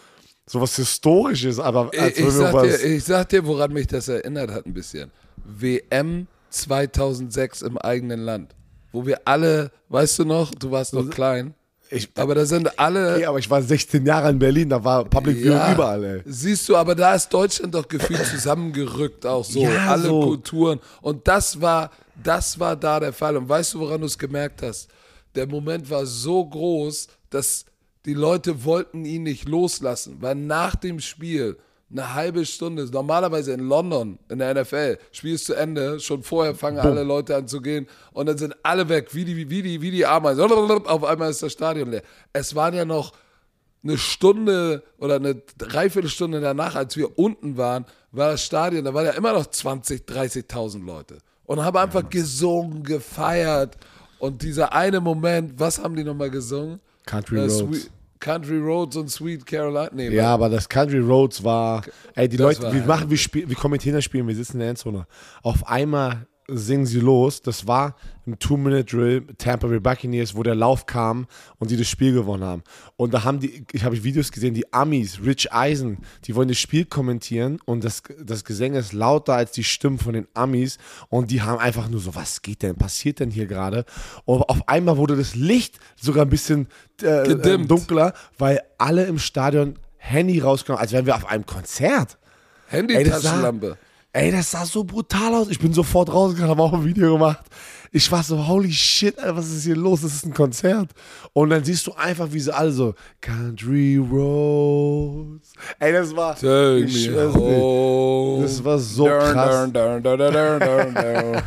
so was Historisches, aber als Ich, ich, sag was, dir, ich sag dir, woran mich das erinnert hat ein bisschen. WM 2006 im eigenen Land. Wo wir alle, weißt du noch, du warst noch klein, ich, aber da sind alle. okay, aber ich war 16 Jahre in Berlin, da war Public Ja, überall, ey. Siehst du, aber da ist Deutschland doch gefühlt zusammengerückt, auch so, Ja, alle so. Kulturen. Und das war, das war da der Fall. Und weißt du, woran du es gemerkt hast? Der Moment war so groß, dass die Leute wollten ihn nicht loslassen, weil nach dem Spiel eine halbe Stunde, normalerweise in London, in der NFL, Spiel ist zu Ende, schon vorher fangen alle Leute an zu gehen und dann sind alle weg, wie die, wie die, wie die Ameisen. Auf einmal ist das Stadion leer. Es waren ja noch eine Stunde oder eine Dreiviertelstunde danach, als wir unten waren, war das Stadion, da waren ja immer noch 20, 30.000 Leute. Und haben einfach gesungen, gefeiert. Und dieser eine Moment, was haben die nochmal gesungen? Country Äh, Roads. Sweet- Country Roads und Sweet Caroline. Nee, Ja, aber das Country Roads war, ey, die Leute, wir machen, wir spielen, wir kommentieren das Spiel, wir sitzen in der Endzone. Auf einmal singen sie los. Das war im Two-Minute-Drill Tampa Bay Buccaneers, wo der Lauf kam und die das Spiel gewonnen haben. Und da haben die, ich habe Videos gesehen, die Amis, Rich Eisen, die wollen das Spiel kommentieren und das, das Gesang ist lauter als die Stimmen von den Amis und die haben einfach nur so, was geht denn, passiert denn hier gerade? Und auf einmal wurde das Licht sogar ein bisschen äh, äh, dunkler, weil alle im Stadion Handy rausgenommen, als wären wir auf einem Konzert. Handy-Taschenlampe. Ey, das sah so brutal aus. Ich bin sofort rausgegangen, habe auch ein Video gemacht. Ich war so, holy shit, Alter, was ist hier los? Das ist ein Konzert. Und dann siehst du einfach, wie sie alle so, Country Roads. Ey, das war, Take ich dir, home. das war so Dun, krass. dun, dun.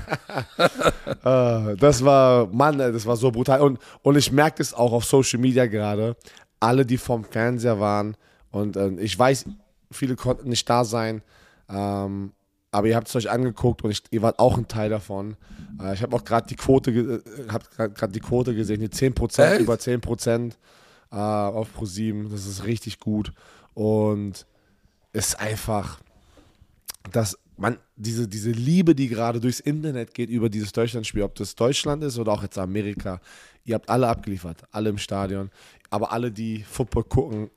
*laughs* Ah, das war, Mann, das war so brutal. Und, und ich merke das auch auf Social Media gerade. Alle, die vom Fernseher waren. Und ähm, ich weiß, viele konnten nicht da sein. Ähm, aber ihr habt es euch angeguckt und ich, ihr wart auch ein Teil davon. Äh, ich habe auch gerade die Quote, äh, hab gerade die Quote gesehen, die 10%, Echt? über 10% äh, auf Pro7. Das ist richtig gut. Und es ist einfach, dass man diese, diese Liebe, die gerade durchs Internet geht über dieses Deutschlandspiel, ob das Deutschland ist oder auch jetzt Amerika, ihr habt alle abgeliefert, alle im Stadion, aber alle, die Football gucken,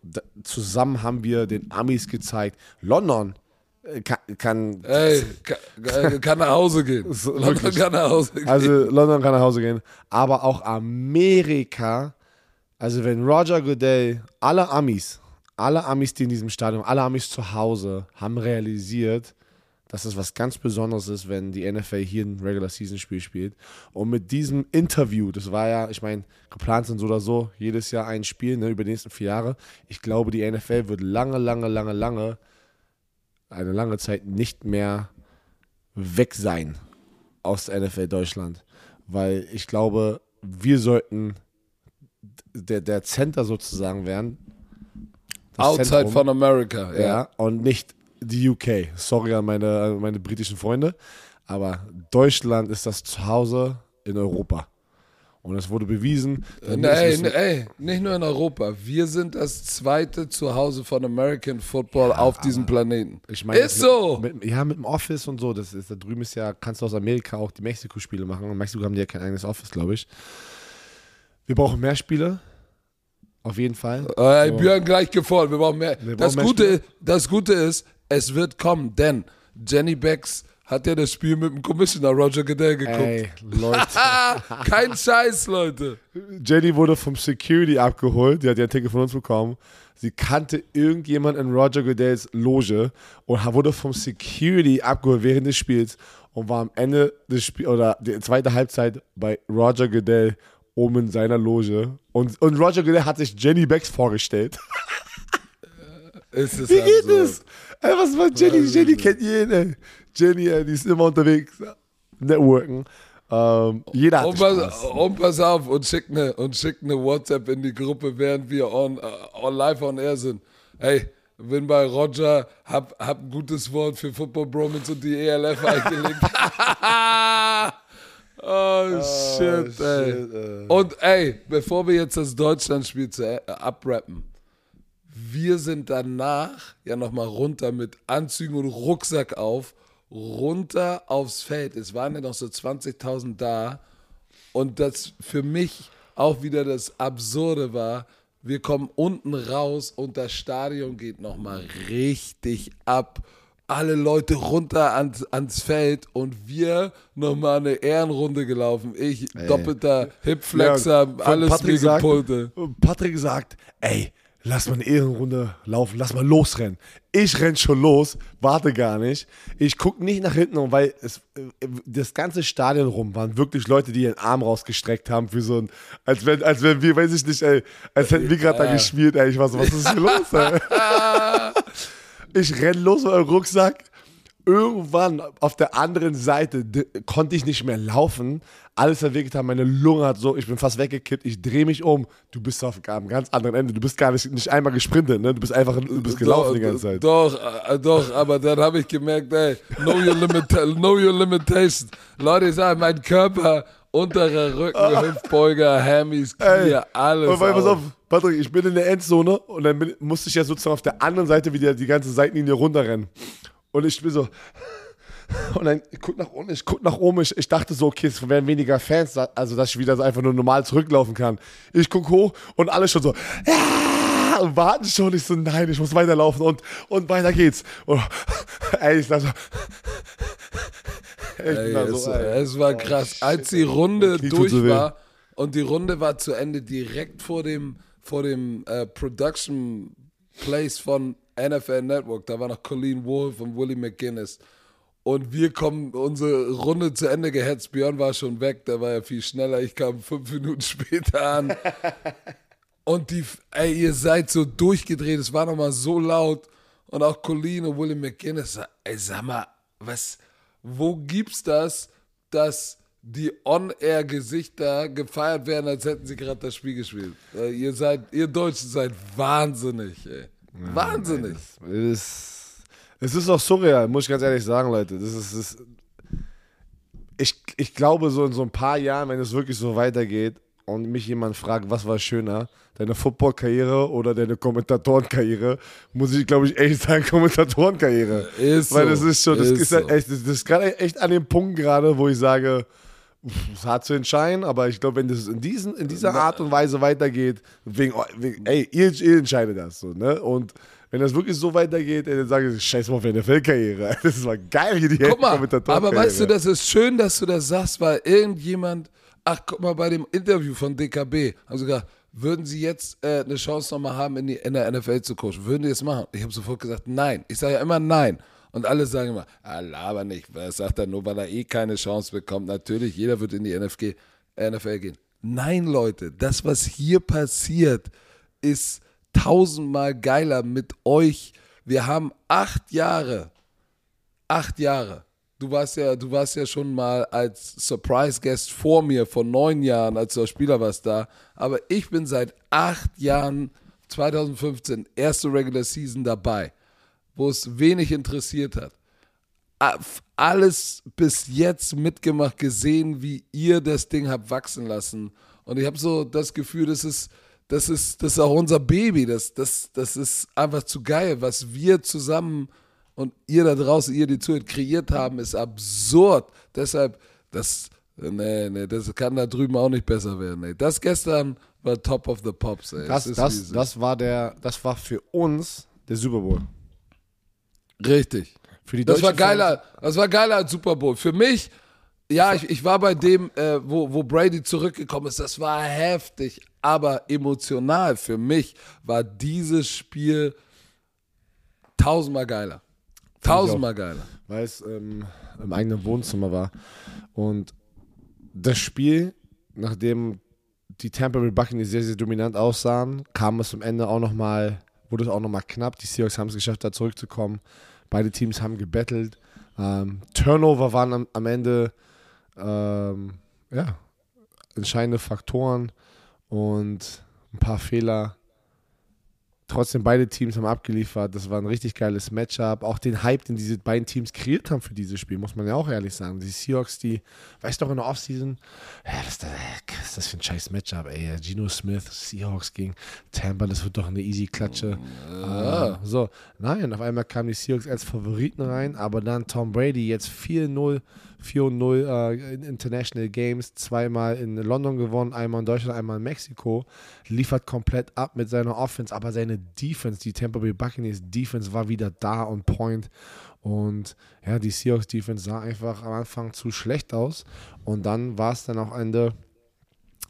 zusammen haben wir den Amis gezeigt. London kann, kann Ey, kann, kann nach Hause gehen. *laughs* London wirklich. kann nach Hause gehen. also London kann nach Hause gehen, aber auch Amerika, also wenn Roger Goodell, alle Amis, alle Amis, die in diesem Stadion, alle Amis zu Hause haben realisiert, dass es was ganz Besonderes ist, wenn die NFL hier ein Regular Season Spiel spielt. Und mit diesem Interview, das war ja, ich meine, geplant sind so oder so jedes Jahr ein Spiel ne, über die nächsten vier Jahre. Ich glaube, die NFL wird lange, lange, lange, lange, eine lange Zeit nicht mehr weg sein aus der NFL Deutschland. Weil ich glaube, wir sollten der, der Center sozusagen werden. Outside Zentrum. von America. Ja. Ja, und nicht die UK. Sorry an meine, an meine britischen Freunde. Aber Deutschland ist das Zuhause in Europa. Und es wurde bewiesen. Ey, müssen- ey, nicht nur in Europa. Wir sind das zweite Zuhause von American Football auf diesem Planeten. ich meine, ist mit, so. Mit, ja, mit dem Office und so. Das ist, da drüben ist ja, kannst du aus Amerika auch die Mexiko-Spiele machen. Und Mexiko haben die ja kein eigenes Office, glaube ich. Wir brauchen mehr Spiele. Auf jeden Fall. Ey, Björn gleich gefordert. Wir brauchen mehr. Wir das, brauchen mehr Gute, das Gute ist, es wird kommen, denn Jenny Becks hat ja das Spiel mit dem Commissioner Roger Goodell geguckt. Ey, Leute. *laughs* Kein Scheiß, Leute. Jenny wurde vom Security abgeholt. Die hat ja ein Ticket von uns bekommen. Sie kannte irgendjemand in Roger Goodells Loge und wurde vom Security abgeholt während des Spiels und war am Ende des Spiels oder der zweite Halbzeit bei Roger Goodell oben in seiner Loge. Und, und Roger Goodell hat sich Jenny Becks vorgestellt. *laughs* Ist es Wie geht absurd. das? Ey, was war Jenny? Jenny kennt jeden, ey. Jenny, ey, die ist immer unterwegs. Networken. Ähm, jeder hat Und pass, und pass auf und schick eine und schick eine WhatsApp in die Gruppe, während wir on, uh, on live on air sind. Hey, bin bei Roger, hab, hab ein gutes Wort für Football Bromance und die ELF *laughs* eingelegt. *laughs* Oh, shit, ey. shit, ey. Und ey, bevor wir jetzt das Deutschlandspiel zu, äh, abrappen, wir sind danach ja nochmal runter mit Anzügen und Rucksack auf, runter aufs Feld. Es waren ja noch so 20.000 da. Und das für mich auch wieder das Absurde war, wir kommen unten raus und das Stadion geht nochmal richtig ab. Alle Leute runter ans, ans Feld und wir nochmal eine Ehrenrunde gelaufen. Ich, doppelter Hipflexer, Ja, alles Patrick wie sagt- gepulte. Patrick sagt, ey, lass mal eine Ehrenrunde laufen, lass mal losrennen. Ich renn schon los, warte gar nicht. Ich guck nicht nach hinten, um, weil es, äh, das ganze Stadion rum waren wirklich Leute, die ihren Arm rausgestreckt haben für so ein, als wenn, als wenn wir, weiß ich nicht, ey, als hätten wir gerade da gespielt, ey. Ich war so, was ist hier los, ey? *laughs* Ich renn los mit meinem Rucksack. Irgendwann auf der anderen Seite konnte ich nicht mehr laufen. Alles verwirkt haben, meine Lunge hat so, ich bin fast weggekippt. Ich drehe mich um. Du bist auf am ganz anderen Ende. Du bist gar nicht, nicht einmal gesprintet, ne? Du bist einfach, du bist gelaufen Doch, die ganze Zeit. Doch, äh, doch, aber dann habe ich gemerkt, ey, know your, limita know your limitations. Leute, ich sage, mein Körper, unterer Rücken, Hüftbeuger, Hammies, Knie, Ey, alles. Und weil, pass auf, Patrick, ich bin in der Endzone und dann bin, musste ich ja sozusagen auf der anderen Seite wieder die ganze Seitenlinie runterrennen. Und ich bin so. Und dann ich guck nach unten, ich guck nach oben, ich, ich dachte so, okay, es werden weniger Fans, also dass ich wieder so einfach nur normal zurücklaufen kann. Ich guck hoch und alle schon so, ja, und warten schon. Ich so, nein, ich muss weiterlaufen und, und weiter geht's. Und, *laughs* ey, ich dachte so, *laughs* ich Ey, es, so, ey. es war krass. Als die Runde durch so war und die Runde war zu Ende, direkt vor dem, vor dem äh, Production Place von NFL Network, da war noch Colleen Wolf und Willie McGuinness. Und wir kommen unsere Runde zu Ende gehetzt. Björn war schon weg, der war ja viel schneller. Ich kam fünf *laughs* Minuten später an. Und die, ey, ihr seid so durchgedreht, es war nochmal so laut. Und auch Colleen und Willie McGuinness, ey, sag mal, was, wo gibt's das, dass die On-Air-Gesichter gefeiert werden, als hätten sie gerade das Spiel gespielt? Äh, ihr seid, ihr Deutschen seid wahnsinnig, ey. Wahnsinnig. Es ist, es ist auch surreal, muss ich ganz ehrlich sagen, Leute. Das ist, das ich, ich glaube, so in so ein paar Jahren, wenn es wirklich so weitergeht und mich jemand fragt, was war schöner, deine Football-Karriere oder deine Kommentatorenkarriere, muss ich, glaube ich, echt sagen, *laughs* Kommentatorenkarriere. Ist Weil so, das ist schon, das ist ist, so. echt, das ist gerade echt an dem Punkt gerade, wo ich sage, es hart zu entscheiden, aber ich glaube, wenn das in, diesen, in dieser Art und Weise weitergeht, wegen, wegen ey, ihr, ihr entscheidet das so, ne? Und wenn das wirklich so weitergeht, ey, dann sage ich, scheiß mal auf deine Feldkarriere. *laughs* Das war geil hier die Guck mal, aber weißt du, das ist schön, dass du das sagst, weil irgendjemand, ach guck mal, bei dem Interview von DKB, haben sie gesagt, würden sie jetzt äh, eine Chance nochmal haben, in, die, in der NFL zu coachen? Würden die es machen? Ich habe sofort gesagt, nein. Ich sage ja immer nein. Und alle sagen immer, ah, laber nicht. Das sagt er nur, weil er eh keine Chance bekommt. Natürlich, jeder wird in die NFG, NFL gehen. Nein, Leute, das, was hier passiert, ist tausendmal geiler mit euch. Wir haben acht Jahre acht Jahre. Du warst ja, du warst ja schon mal als Surprise Guest vor mir vor neun Jahren, als du als Spieler warst da. Aber ich bin seit acht Jahren, 2015, erste Regular Season dabei, wo es wenig interessiert hat. Alles bis jetzt mitgemacht, gesehen, wie ihr das Ding habt wachsen lassen. Und ich habe so das Gefühl, das ist, das ist, das ist auch unser Baby. Das, das, das ist einfach zu geil, was wir zusammen und ihr da draußen, ihr die zuhört, kreiert haben, ist absurd. Deshalb, das, nee, nee, das kann da drüben auch nicht besser werden. Ey. Das gestern war Top of the Pops. Ey. das, das, ist. das, war der, das war für uns der Super Bowl. Richtig. Für die Das war geiler, das war geiler als Super Bowl. Für mich, ja, ich, ich war bei dem, äh, wo, wo Brady zurückgekommen ist, das war heftig, aber emotional für mich war dieses Spiel tausendmal geiler. Tausendmal geiler. weil es ähm, im eigenen Wohnzimmer war. Und das Spiel, nachdem die Tampa Bay Buccaneers sehr, sehr dominant aussahen, kam es am Ende auch nochmal, wurde es auch nochmal knapp. Die Seahawks haben es geschafft, da zurückzukommen. Beide Teams haben gebettelt. Ähm, Turnover waren am, am Ende ähm, ja, entscheidende Faktoren und ein paar Fehler. Trotzdem, beide Teams haben abgeliefert. Das war ein richtig geiles Matchup. Auch den Hype, den diese beiden Teams kreiert haben für dieses Spiel, muss man ja auch ehrlich sagen. Die Seahawks, die, weißt du in der Offseason, ja, was ist das, was ist das für ein scheiß Matchup, ey. Gino Smith, Seahawks gegen Tampa, das wird doch eine easy Klatsche. Ja. Uh, so, nein, auf einmal kamen die Seahawks als Favoriten rein, aber dann Tom Brady jetzt 4-0 4-0 äh, in International Games, zweimal in London gewonnen, einmal in Deutschland, einmal in Mexiko. Liefert komplett ab mit seiner Offense, aber seine Defense, die Tampa Bay Buccaneers Defense war wieder da on point. Und ja, die Seahawks Defense sah einfach am Anfang zu schlecht aus. Und dann war es dann auch Ende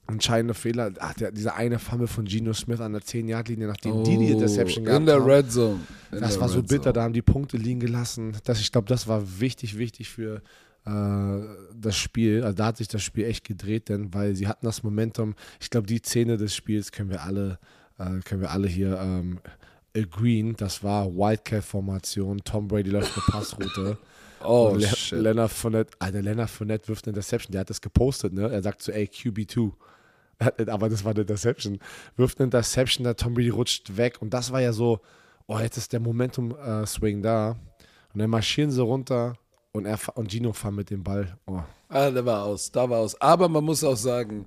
entscheidender Fehler. Ach, der, dieser eine Fumble von Geno Smith an der 10-Yard-Linie, nachdem oh, die die Interception gehabt In der Red Zone. In das war so bitter, Zone. da haben die Punkte liegen gelassen. Das, ich glaube, das war wichtig, wichtig für, das Spiel, also da hat sich das Spiel echt gedreht, denn weil sie hatten das Momentum, ich glaube, die Szene des Spiels können wir alle, äh, können wir alle hier ähm, agreeen, das war Wildcat-Formation, Tom Brady läuft eine Passroute. *laughs* Oh, Le shit. Leonard Fournette, Alter, Leonard Fournette wirft eine Interception, der hat das gepostet, ne? Er sagt zu, ey, QB2. *laughs* Aber das war eine Interception. Wirft eine Interception, der Tom Brady rutscht weg und das war ja so, oh, jetzt ist der Momentum-Swing äh, da. Und dann marschieren sie runter, und, er, und Gino fahren mit dem Ball. Oh. Ah, der war aus, da war aus. Aber man muss auch sagen,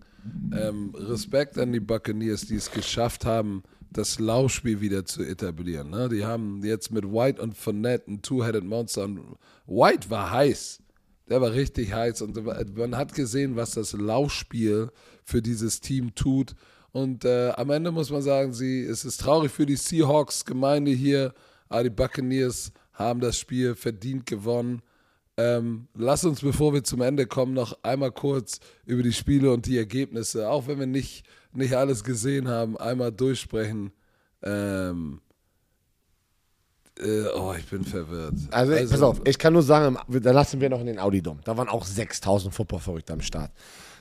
ähm, Respekt an die Buccaneers, die es geschafft haben, das Laufspiel wieder zu etablieren. Ne? Die haben jetzt mit White und Fournette ein Two-Headed Monster. Und White war heiß. Der war richtig heiß. Und man hat gesehen, was das Laufspiel für dieses Team tut. Und äh, am Ende muss man sagen, sie, es ist traurig für die Seahawks-Gemeinde hier, aber die Buccaneers haben das Spiel verdient gewonnen. Ähm, lass uns, bevor wir zum Ende kommen, noch einmal kurz über die Spiele und die Ergebnisse, auch wenn wir nicht, nicht alles gesehen haben, einmal durchsprechen. Ähm, äh, oh, ich bin verwirrt. Also, also, pass auf, ich kann nur sagen, da lassen wir noch in den Audi-Dom. Da waren auch 6000 Football-Verrückte am Start.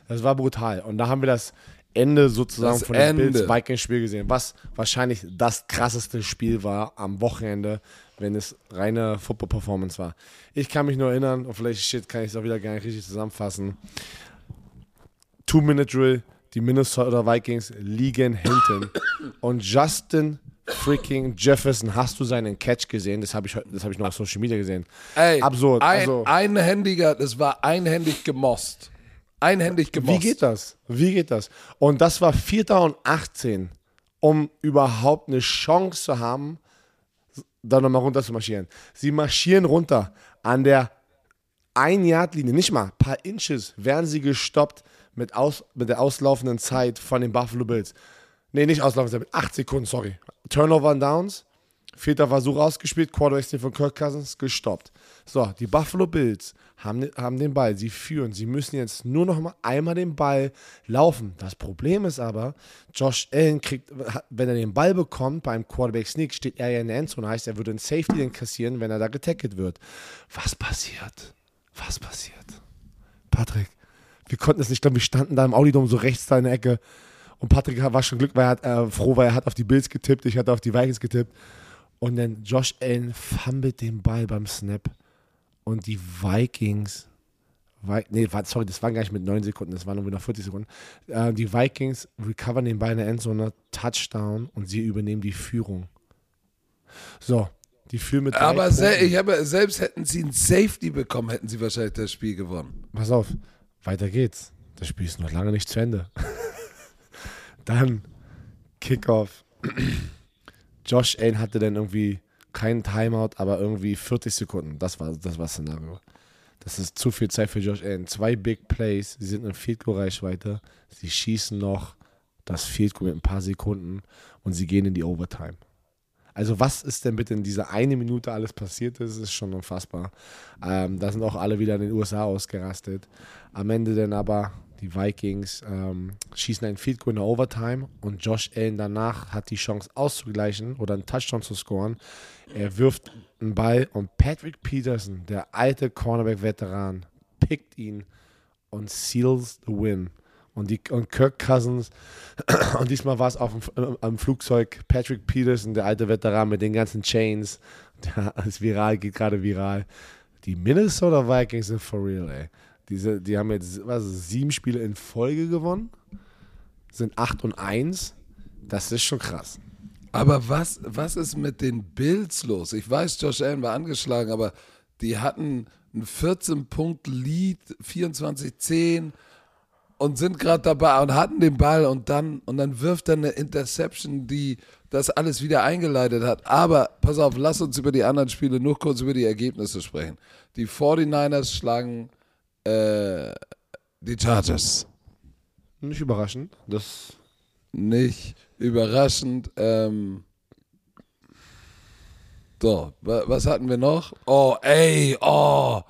Das war brutal. Und da haben wir das Ende sozusagen das von dem Bills-Vikings-Spiel gesehen, was wahrscheinlich das krasseste Spiel war am Wochenende wenn es reine Football-Performance war. Ich kann mich nur erinnern, und vielleicht shit, kann ich es auch wieder gar nicht richtig zusammenfassen. Two-Minute-Drill, die Minnesota Vikings liegen hinten. *coughs* Und Justin freaking Jefferson, hast du seinen Catch gesehen? Das habe ich, hab ich noch auf Social Media gesehen. Ey, Absurd. Ein, also, einhändiger, das war einhändig gemost. Einhändig gemost. Wie geht das? Wie geht das? Und das war 4. und 18, um überhaupt eine Chance zu haben, da nochmal runter zu marschieren. Sie marschieren runter an der Ein-Yard-Linie, nicht mal, ein paar Inches werden sie gestoppt mit, aus, mit der auslaufenden Zeit von den Buffalo Bills. Nee, nicht auslaufende Zeit, mit 8 Sekunden, sorry. Turnover und Downs, vierter Versuch ausgespielt, Quarterback von Kirk Cousins gestoppt. So, die Buffalo Bills haben, haben den Ball, sie führen, sie müssen jetzt nur noch mal einmal den Ball laufen. Das Problem ist aber, Josh Allen kriegt, wenn er den Ball bekommt beim Quarterback Sneak, steht er ja in der Endzone, heißt, er würde einen Safety den kassieren, wenn er da getackelt wird. Was passiert? Was passiert? Patrick, wir konnten es nicht, ich glaube, wir standen da im Audidom so rechts da in der Ecke und Patrick war schon Glück, weil er hat, äh, froh, weil er hat auf die Bills getippt, ich hatte auf die Vikings getippt und dann Josh Allen fummelt den Ball beim Snap und die Vikings, Vi nee, sorry, das waren gar nicht mit 9 Sekunden, das waren nur noch 40 Sekunden. Äh, die Vikings recovern den Ball in der Endzone, Touchdown und sie übernehmen die Führung. So, die führen mit Aber ich habe, selbst hätten sie ein Safety bekommen, hätten sie wahrscheinlich das Spiel gewonnen. Pass auf, weiter geht's. Das Spiel ist noch lange nicht zu Ende. *laughs* Dann Kickoff. *clears throat* Josh Allen hatte dann irgendwie kein Timeout, aber irgendwie 40 Sekunden. Das war das war Szenario. Das ist zu viel Zeit für Josh Allen. Zwei Big Plays, sie sind in Field Goal Reichweite. Sie schießen noch das Field Goal mit ein paar Sekunden und sie gehen in die Overtime. Also was ist denn bitte in dieser eine Minute alles passiert ist, ist schon unfassbar. Ähm, da sind auch alle wieder in den USA ausgerastet. Am Ende dann aber die Vikings ähm, schießen ein Field Goal in der Overtime und Josh Allen danach hat die Chance auszugleichen oder einen Touchdown zu scoren. Er wirft einen Ball und Patrick Peterson, der alte Cornerback-Veteran, pickt ihn und seals the win. Und, die, und Kirk Cousins, *clears throat* und diesmal war es auf dem, am Flugzeug Patrick Peterson, der alte Veteran mit den ganzen Chains, *laughs* der ist viral, geht gerade viral. Die Minnesota Vikings sind for real, ey. Diese, die haben jetzt was, sieben Spiele in Folge gewonnen, sind 8 und 1. Das ist schon krass. Aber was, was ist mit den Bills los? Ich weiß, Josh Allen war angeschlagen, aber die hatten einen 14-Punkt-Lead, 24-10 und sind gerade dabei und hatten den Ball und dann, und dann wirft er eine Interception, die das alles wieder eingeleitet hat. Aber pass auf, lass uns über die anderen Spiele nur kurz über die Ergebnisse sprechen. Die 49ers schlagen äh, die Chargers. Nicht überraschend. Das Nicht überraschend. Ähm, so, wa- was hatten wir noch? Oh, ey, oh,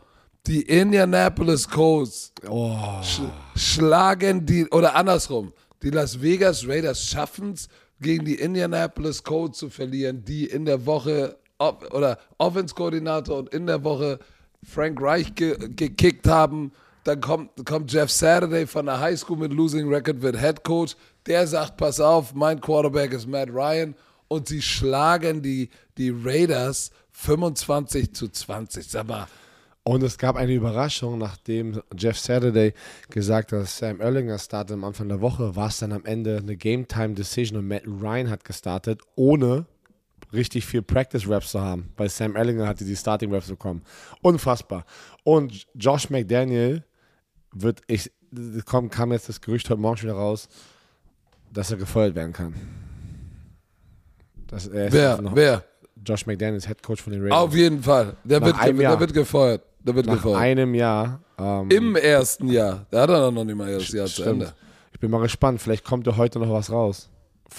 die Indianapolis Colts oh, sch schlagen die, oder andersrum, die Las Vegas Raiders schaffen es, gegen die Indianapolis Colts zu verlieren, die in der Woche, oder Offense-Koordinator und in der Woche Frank Reich ge gekickt haben. Dann kommt, kommt Jeff Saturday von der High School mit Losing Record, wird Head Coach. Der sagt, pass auf, mein Quarterback ist Matt Ryan. Und sie schlagen die, die Raiders 25 zu 20. Sag mal, Und es gab eine Überraschung, nachdem Jeff Saturday gesagt hat, dass Sam Erlinger startet am Anfang der Woche, war es dann am Ende eine Game Time Decision und Matt Ryan hat gestartet, ohne richtig viel Practice Reps zu haben, weil Sam Erlinger hatte die Starting Reps bekommen. Unfassbar. Und Josh McDaniel wird, ich, kam, kam jetzt das Gerücht heute Morgen schon wieder raus, dass er gefeuert werden kann. Das, er wer, noch, wer? Josh McDaniel ist Head Coach von den Raiders. Auf jeden Fall. Der, Nach wird, einem der Jahr. wird gefeuert. Der wird Nach gefeuert. einem Jahr. Ähm, Im ersten Jahr. Da hat er noch nicht mal das Jahr zu Stimmt. Ende. Ich bin mal gespannt. Vielleicht kommt ja heute noch was raus.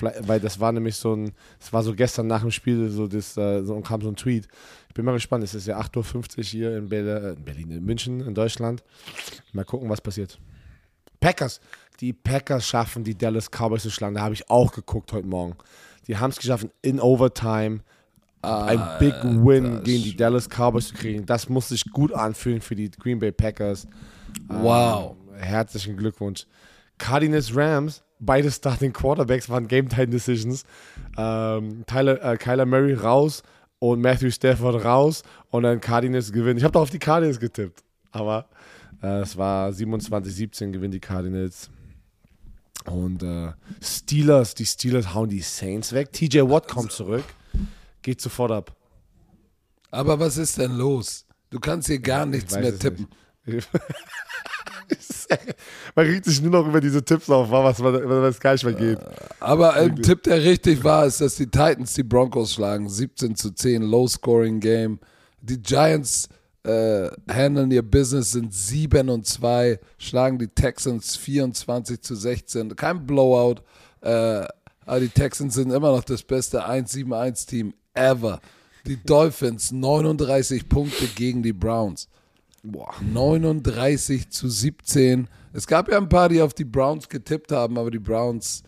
Weil das war nämlich so ein, es war so gestern nach dem Spiel, so das, äh, so kam so ein Tweet. Ich bin mal gespannt. Es ist ja 8.50 Uhr hier in, Berlin, äh, in Berlin, in München, in Deutschland. Mal gucken, was passiert. Packers. Die Packers schaffen, die Dallas Cowboys zu schlagen. Da habe ich auch geguckt heute Morgen. Die haben es geschafft, in Overtime ein Big Win gegen die Dallas Cowboys zu kriegen. Das muss sich gut anfühlen für die Green Bay Packers. Wow. Ähm, herzlichen Glückwunsch. Cardinals Rams, beide Starting Quarterbacks waren Game Time Decisions. Ähm, Tyler, äh, Kyler Murray raus und Matthew Stafford raus und dann Cardinals gewinnen. Ich habe doch auf die Cardinals getippt, aber äh, es war 27-17 gewinnen die Cardinals. Und äh, Steelers, die Steelers hauen die Saints weg. TJ Watt kommt zurück, geht sofort ab. Aber was ist denn los? Du kannst hier gar nichts mehr tippen. nicht. *laughs* man regt sich nur noch über diese Tipps auf, was man was gar nicht mehr geht. Aber ein Tipp, der richtig war, ist, dass die Titans die Broncos schlagen. 17 zu 10, Low-Scoring-Game. Die Giants äh, handeln ihr Business, sind 7 und 2, schlagen die Texans 24 zu 16. Kein Blowout, äh, aber die Texans sind immer noch das beste 1-7-1-Team ever. Die Dolphins 39 Punkte gegen die Browns. Boah. 39 zu 17. Es gab ja ein paar, die auf die Browns getippt haben, aber die Browns,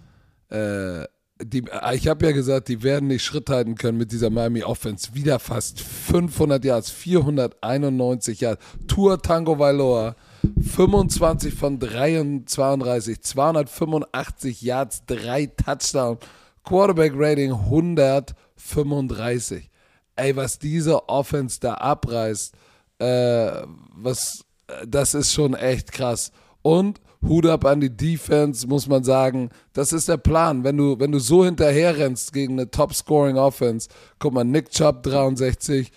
äh, die, ich habe ja gesagt, die werden nicht Schritt halten können mit dieser Miami Offense. Wieder fast 500 Yards, 491 Yards. Tour Tango Vailoa, 25 von 32, 285 Yards, drei Touchdowns. Quarterback Rating 135. Ey, was diese Offense da abreißt, äh, was, das ist schon echt krass. Und Hut ab an die Defense, muss man sagen. Das ist der Plan. Wenn du, wenn du so hinterher rennst gegen eine Top-Scoring-Offense, guck mal, Nick Chubb 63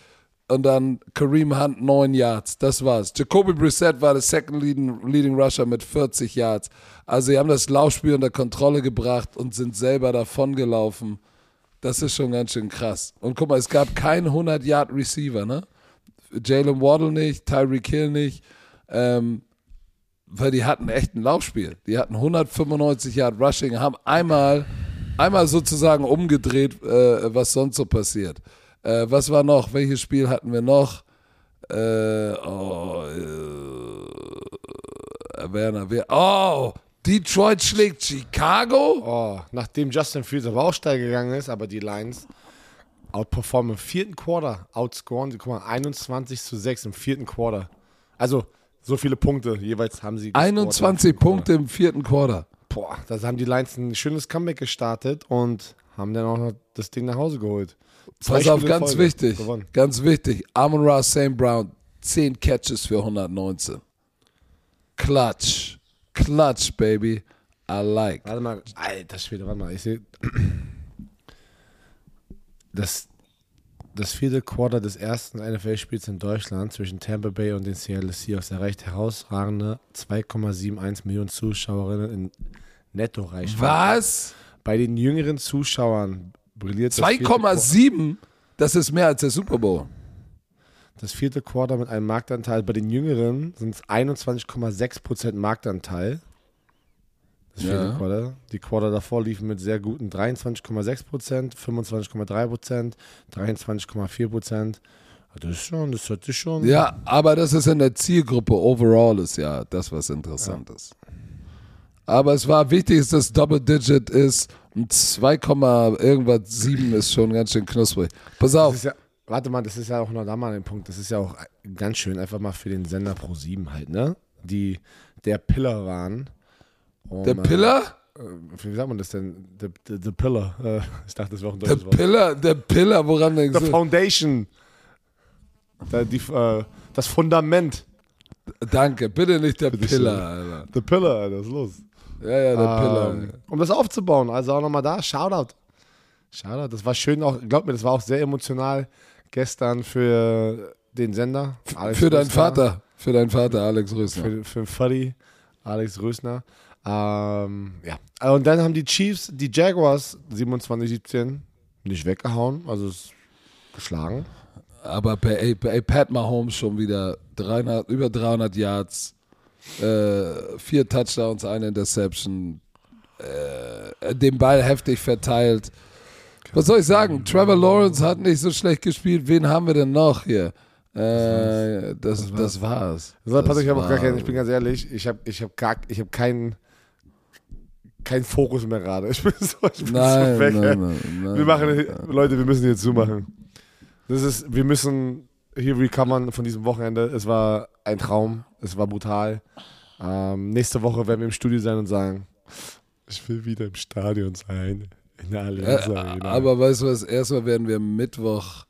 und dann Kareem Hunt 9 Yards. Das war's. Jacoby Brissett war der Second Leading, Leading Rusher mit 40 Yards. Also, sie haben das Laufspiel unter Kontrolle gebracht und sind selber davongelaufen. Das ist schon ganz schön krass. Und guck mal, es gab keinen 100-Yard-Receiver, ne? Jalen Waddle nicht, Tyreek Hill nicht, ähm, weil die hatten echt ein Laufspiel. Die hatten 195 Yard Rushing, haben einmal, einmal sozusagen umgedreht, äh, was sonst so passiert. Äh, was war noch? Welches Spiel hatten wir noch? Äh, oh, äh, Werner, wer? Oh, Detroit schlägt Chicago? Oh, nachdem Justin Fields auch steil gegangen ist, aber die Lions outperformen im vierten Quarter, outscoren, guck mal, 21 zu 6 im vierten Quarter. Also, so viele Punkte jeweils haben sie gescored im 21 vierten Quarter. Punkte im vierten Quarter. Boah, da haben die Lions ein schönes Comeback gestartet und haben dann auch noch das Ding nach Hause geholt. Zwei Pass auf, Spiele in ganz Folge wichtig. Gewonnen. Ganz wichtig. Amon Ra St. Brown, 10 Catches für 119. Clutch. Clutch, baby. I like. Warte mal, alter Schwede, warte mal, ich sehe. *clears throat* das, das vierte Quarter des ersten NFL-Spiels in Deutschland zwischen Tampa Bay und den Seattle Seahawks erreicht herausragende 2,71 Millionen Zuschauerinnen in Netto-Reichweite. Was? Bei den jüngeren Zuschauern brilliert das vierte Qua- 2,7? Das ist mehr als der Super Bowl. Das vierte Quarter mit einem Marktanteil. Bei den Jüngeren sind es 21,6% Marktanteil. Das vierte Ja. Quarter. Die Quarter davor liefen mit sehr guten 23,6%, 25,3%, 23,4%. Das ist schon, das hört sich schon. Ja, aber das ist in der Zielgruppe overall ist ja das, was interessant ist. Aber es war wichtig, dass das Double Digit ist und 2, irgendwas 7 ist schon ganz schön knusprig. Pass auf, ja, warte mal, das ist ja auch noch da mal ein Punkt. Das ist ja auch ganz schön, einfach mal für den Sender Pro 7 halt, ne? Die der Pillar waren. Um, der Pillar? Äh, wie sagt man das denn? The, the, the Pillar. Äh, *laughs* ich dachte, das wäre auch ein deutsches Wort. Pillar, der Pillar, woran denkst The du? Foundation. Da, die, äh, das Fundament. Danke, bitte nicht der Bitte Pillar. Alter. The Pillar, Alter, was ist los? Ja, ja, der Pillar. Ähm, um das aufzubauen. Also auch nochmal da, Shoutout. Shoutout. Das war schön auch, glaub mir, das war auch sehr emotional gestern für den Sender. Alex Für deinen Rösner, Vater, für deinen Vater Alex Rösner. Für, für Fuddy, Alex Rösner. Ähm, ja. Und dann haben die Chiefs, die Jaguars 27-17 nicht weggehauen, also geschlagen. Aber bei, bei Pat Mahomes schon wieder 300, über 300 Yards, äh, vier Touchdowns, eine Interception, äh, den Ball heftig verteilt. Was soll ich sagen? Trevor Lawrence hat nicht so schlecht gespielt. Wen haben wir denn noch hier? Äh, das, das war's. Also, Patrick, ich, hab auch gar war's. keinen, ich bin ganz ehrlich, ich habe ich hab gar, ich hab keinen keinen Fokus mehr gerade. Ich bin *laughs* so, ich bin Nein, so weg. nein, nein, nein. Wir machen, Leute, wir müssen hier zumachen. Das ist, wir müssen hier recovern von diesem Wochenende. Es war ein Traum, es war brutal. Ähm, nächste Woche werden wir im Studio sein und sagen, ich will wieder im Stadion sein. In der Allianz Äh, Arena. aber weißt du was, erstmal werden wir Mittwoch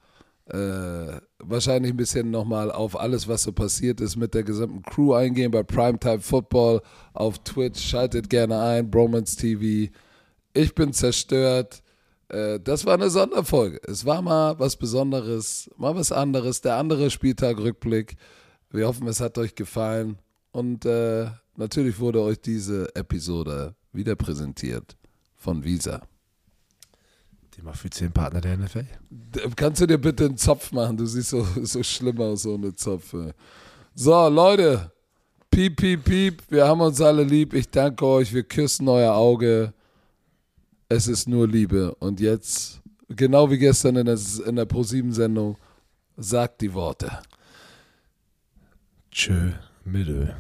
äh, wahrscheinlich ein bisschen nochmal auf alles, was so passiert ist, mit der gesamten Crew eingehen bei Primetime Football auf Twitch. Schaltet gerne ein, Bromance TV. Ich bin zerstört. Äh, das war eine Sonderfolge. Es war mal was Besonderes, mal was anderes. Der andere Spieltag Rückblick. Wir hoffen, es hat euch gefallen. Und äh, natürlich wurde euch diese Episode wieder präsentiert von Visa. Thema für zehn Partner der NFL. Kannst du dir bitte einen Zopf machen? Du siehst so, *laughs* so schlimm aus ohne Zopf. So, Leute. Piep, piep, piep. Wir haben uns alle lieb. Ich danke euch. Wir küssen euer Auge. Es ist nur Liebe. Und jetzt, genau wie gestern in der, in der Pro-7-Sendung, sagt die Worte. Tschö, Mittel.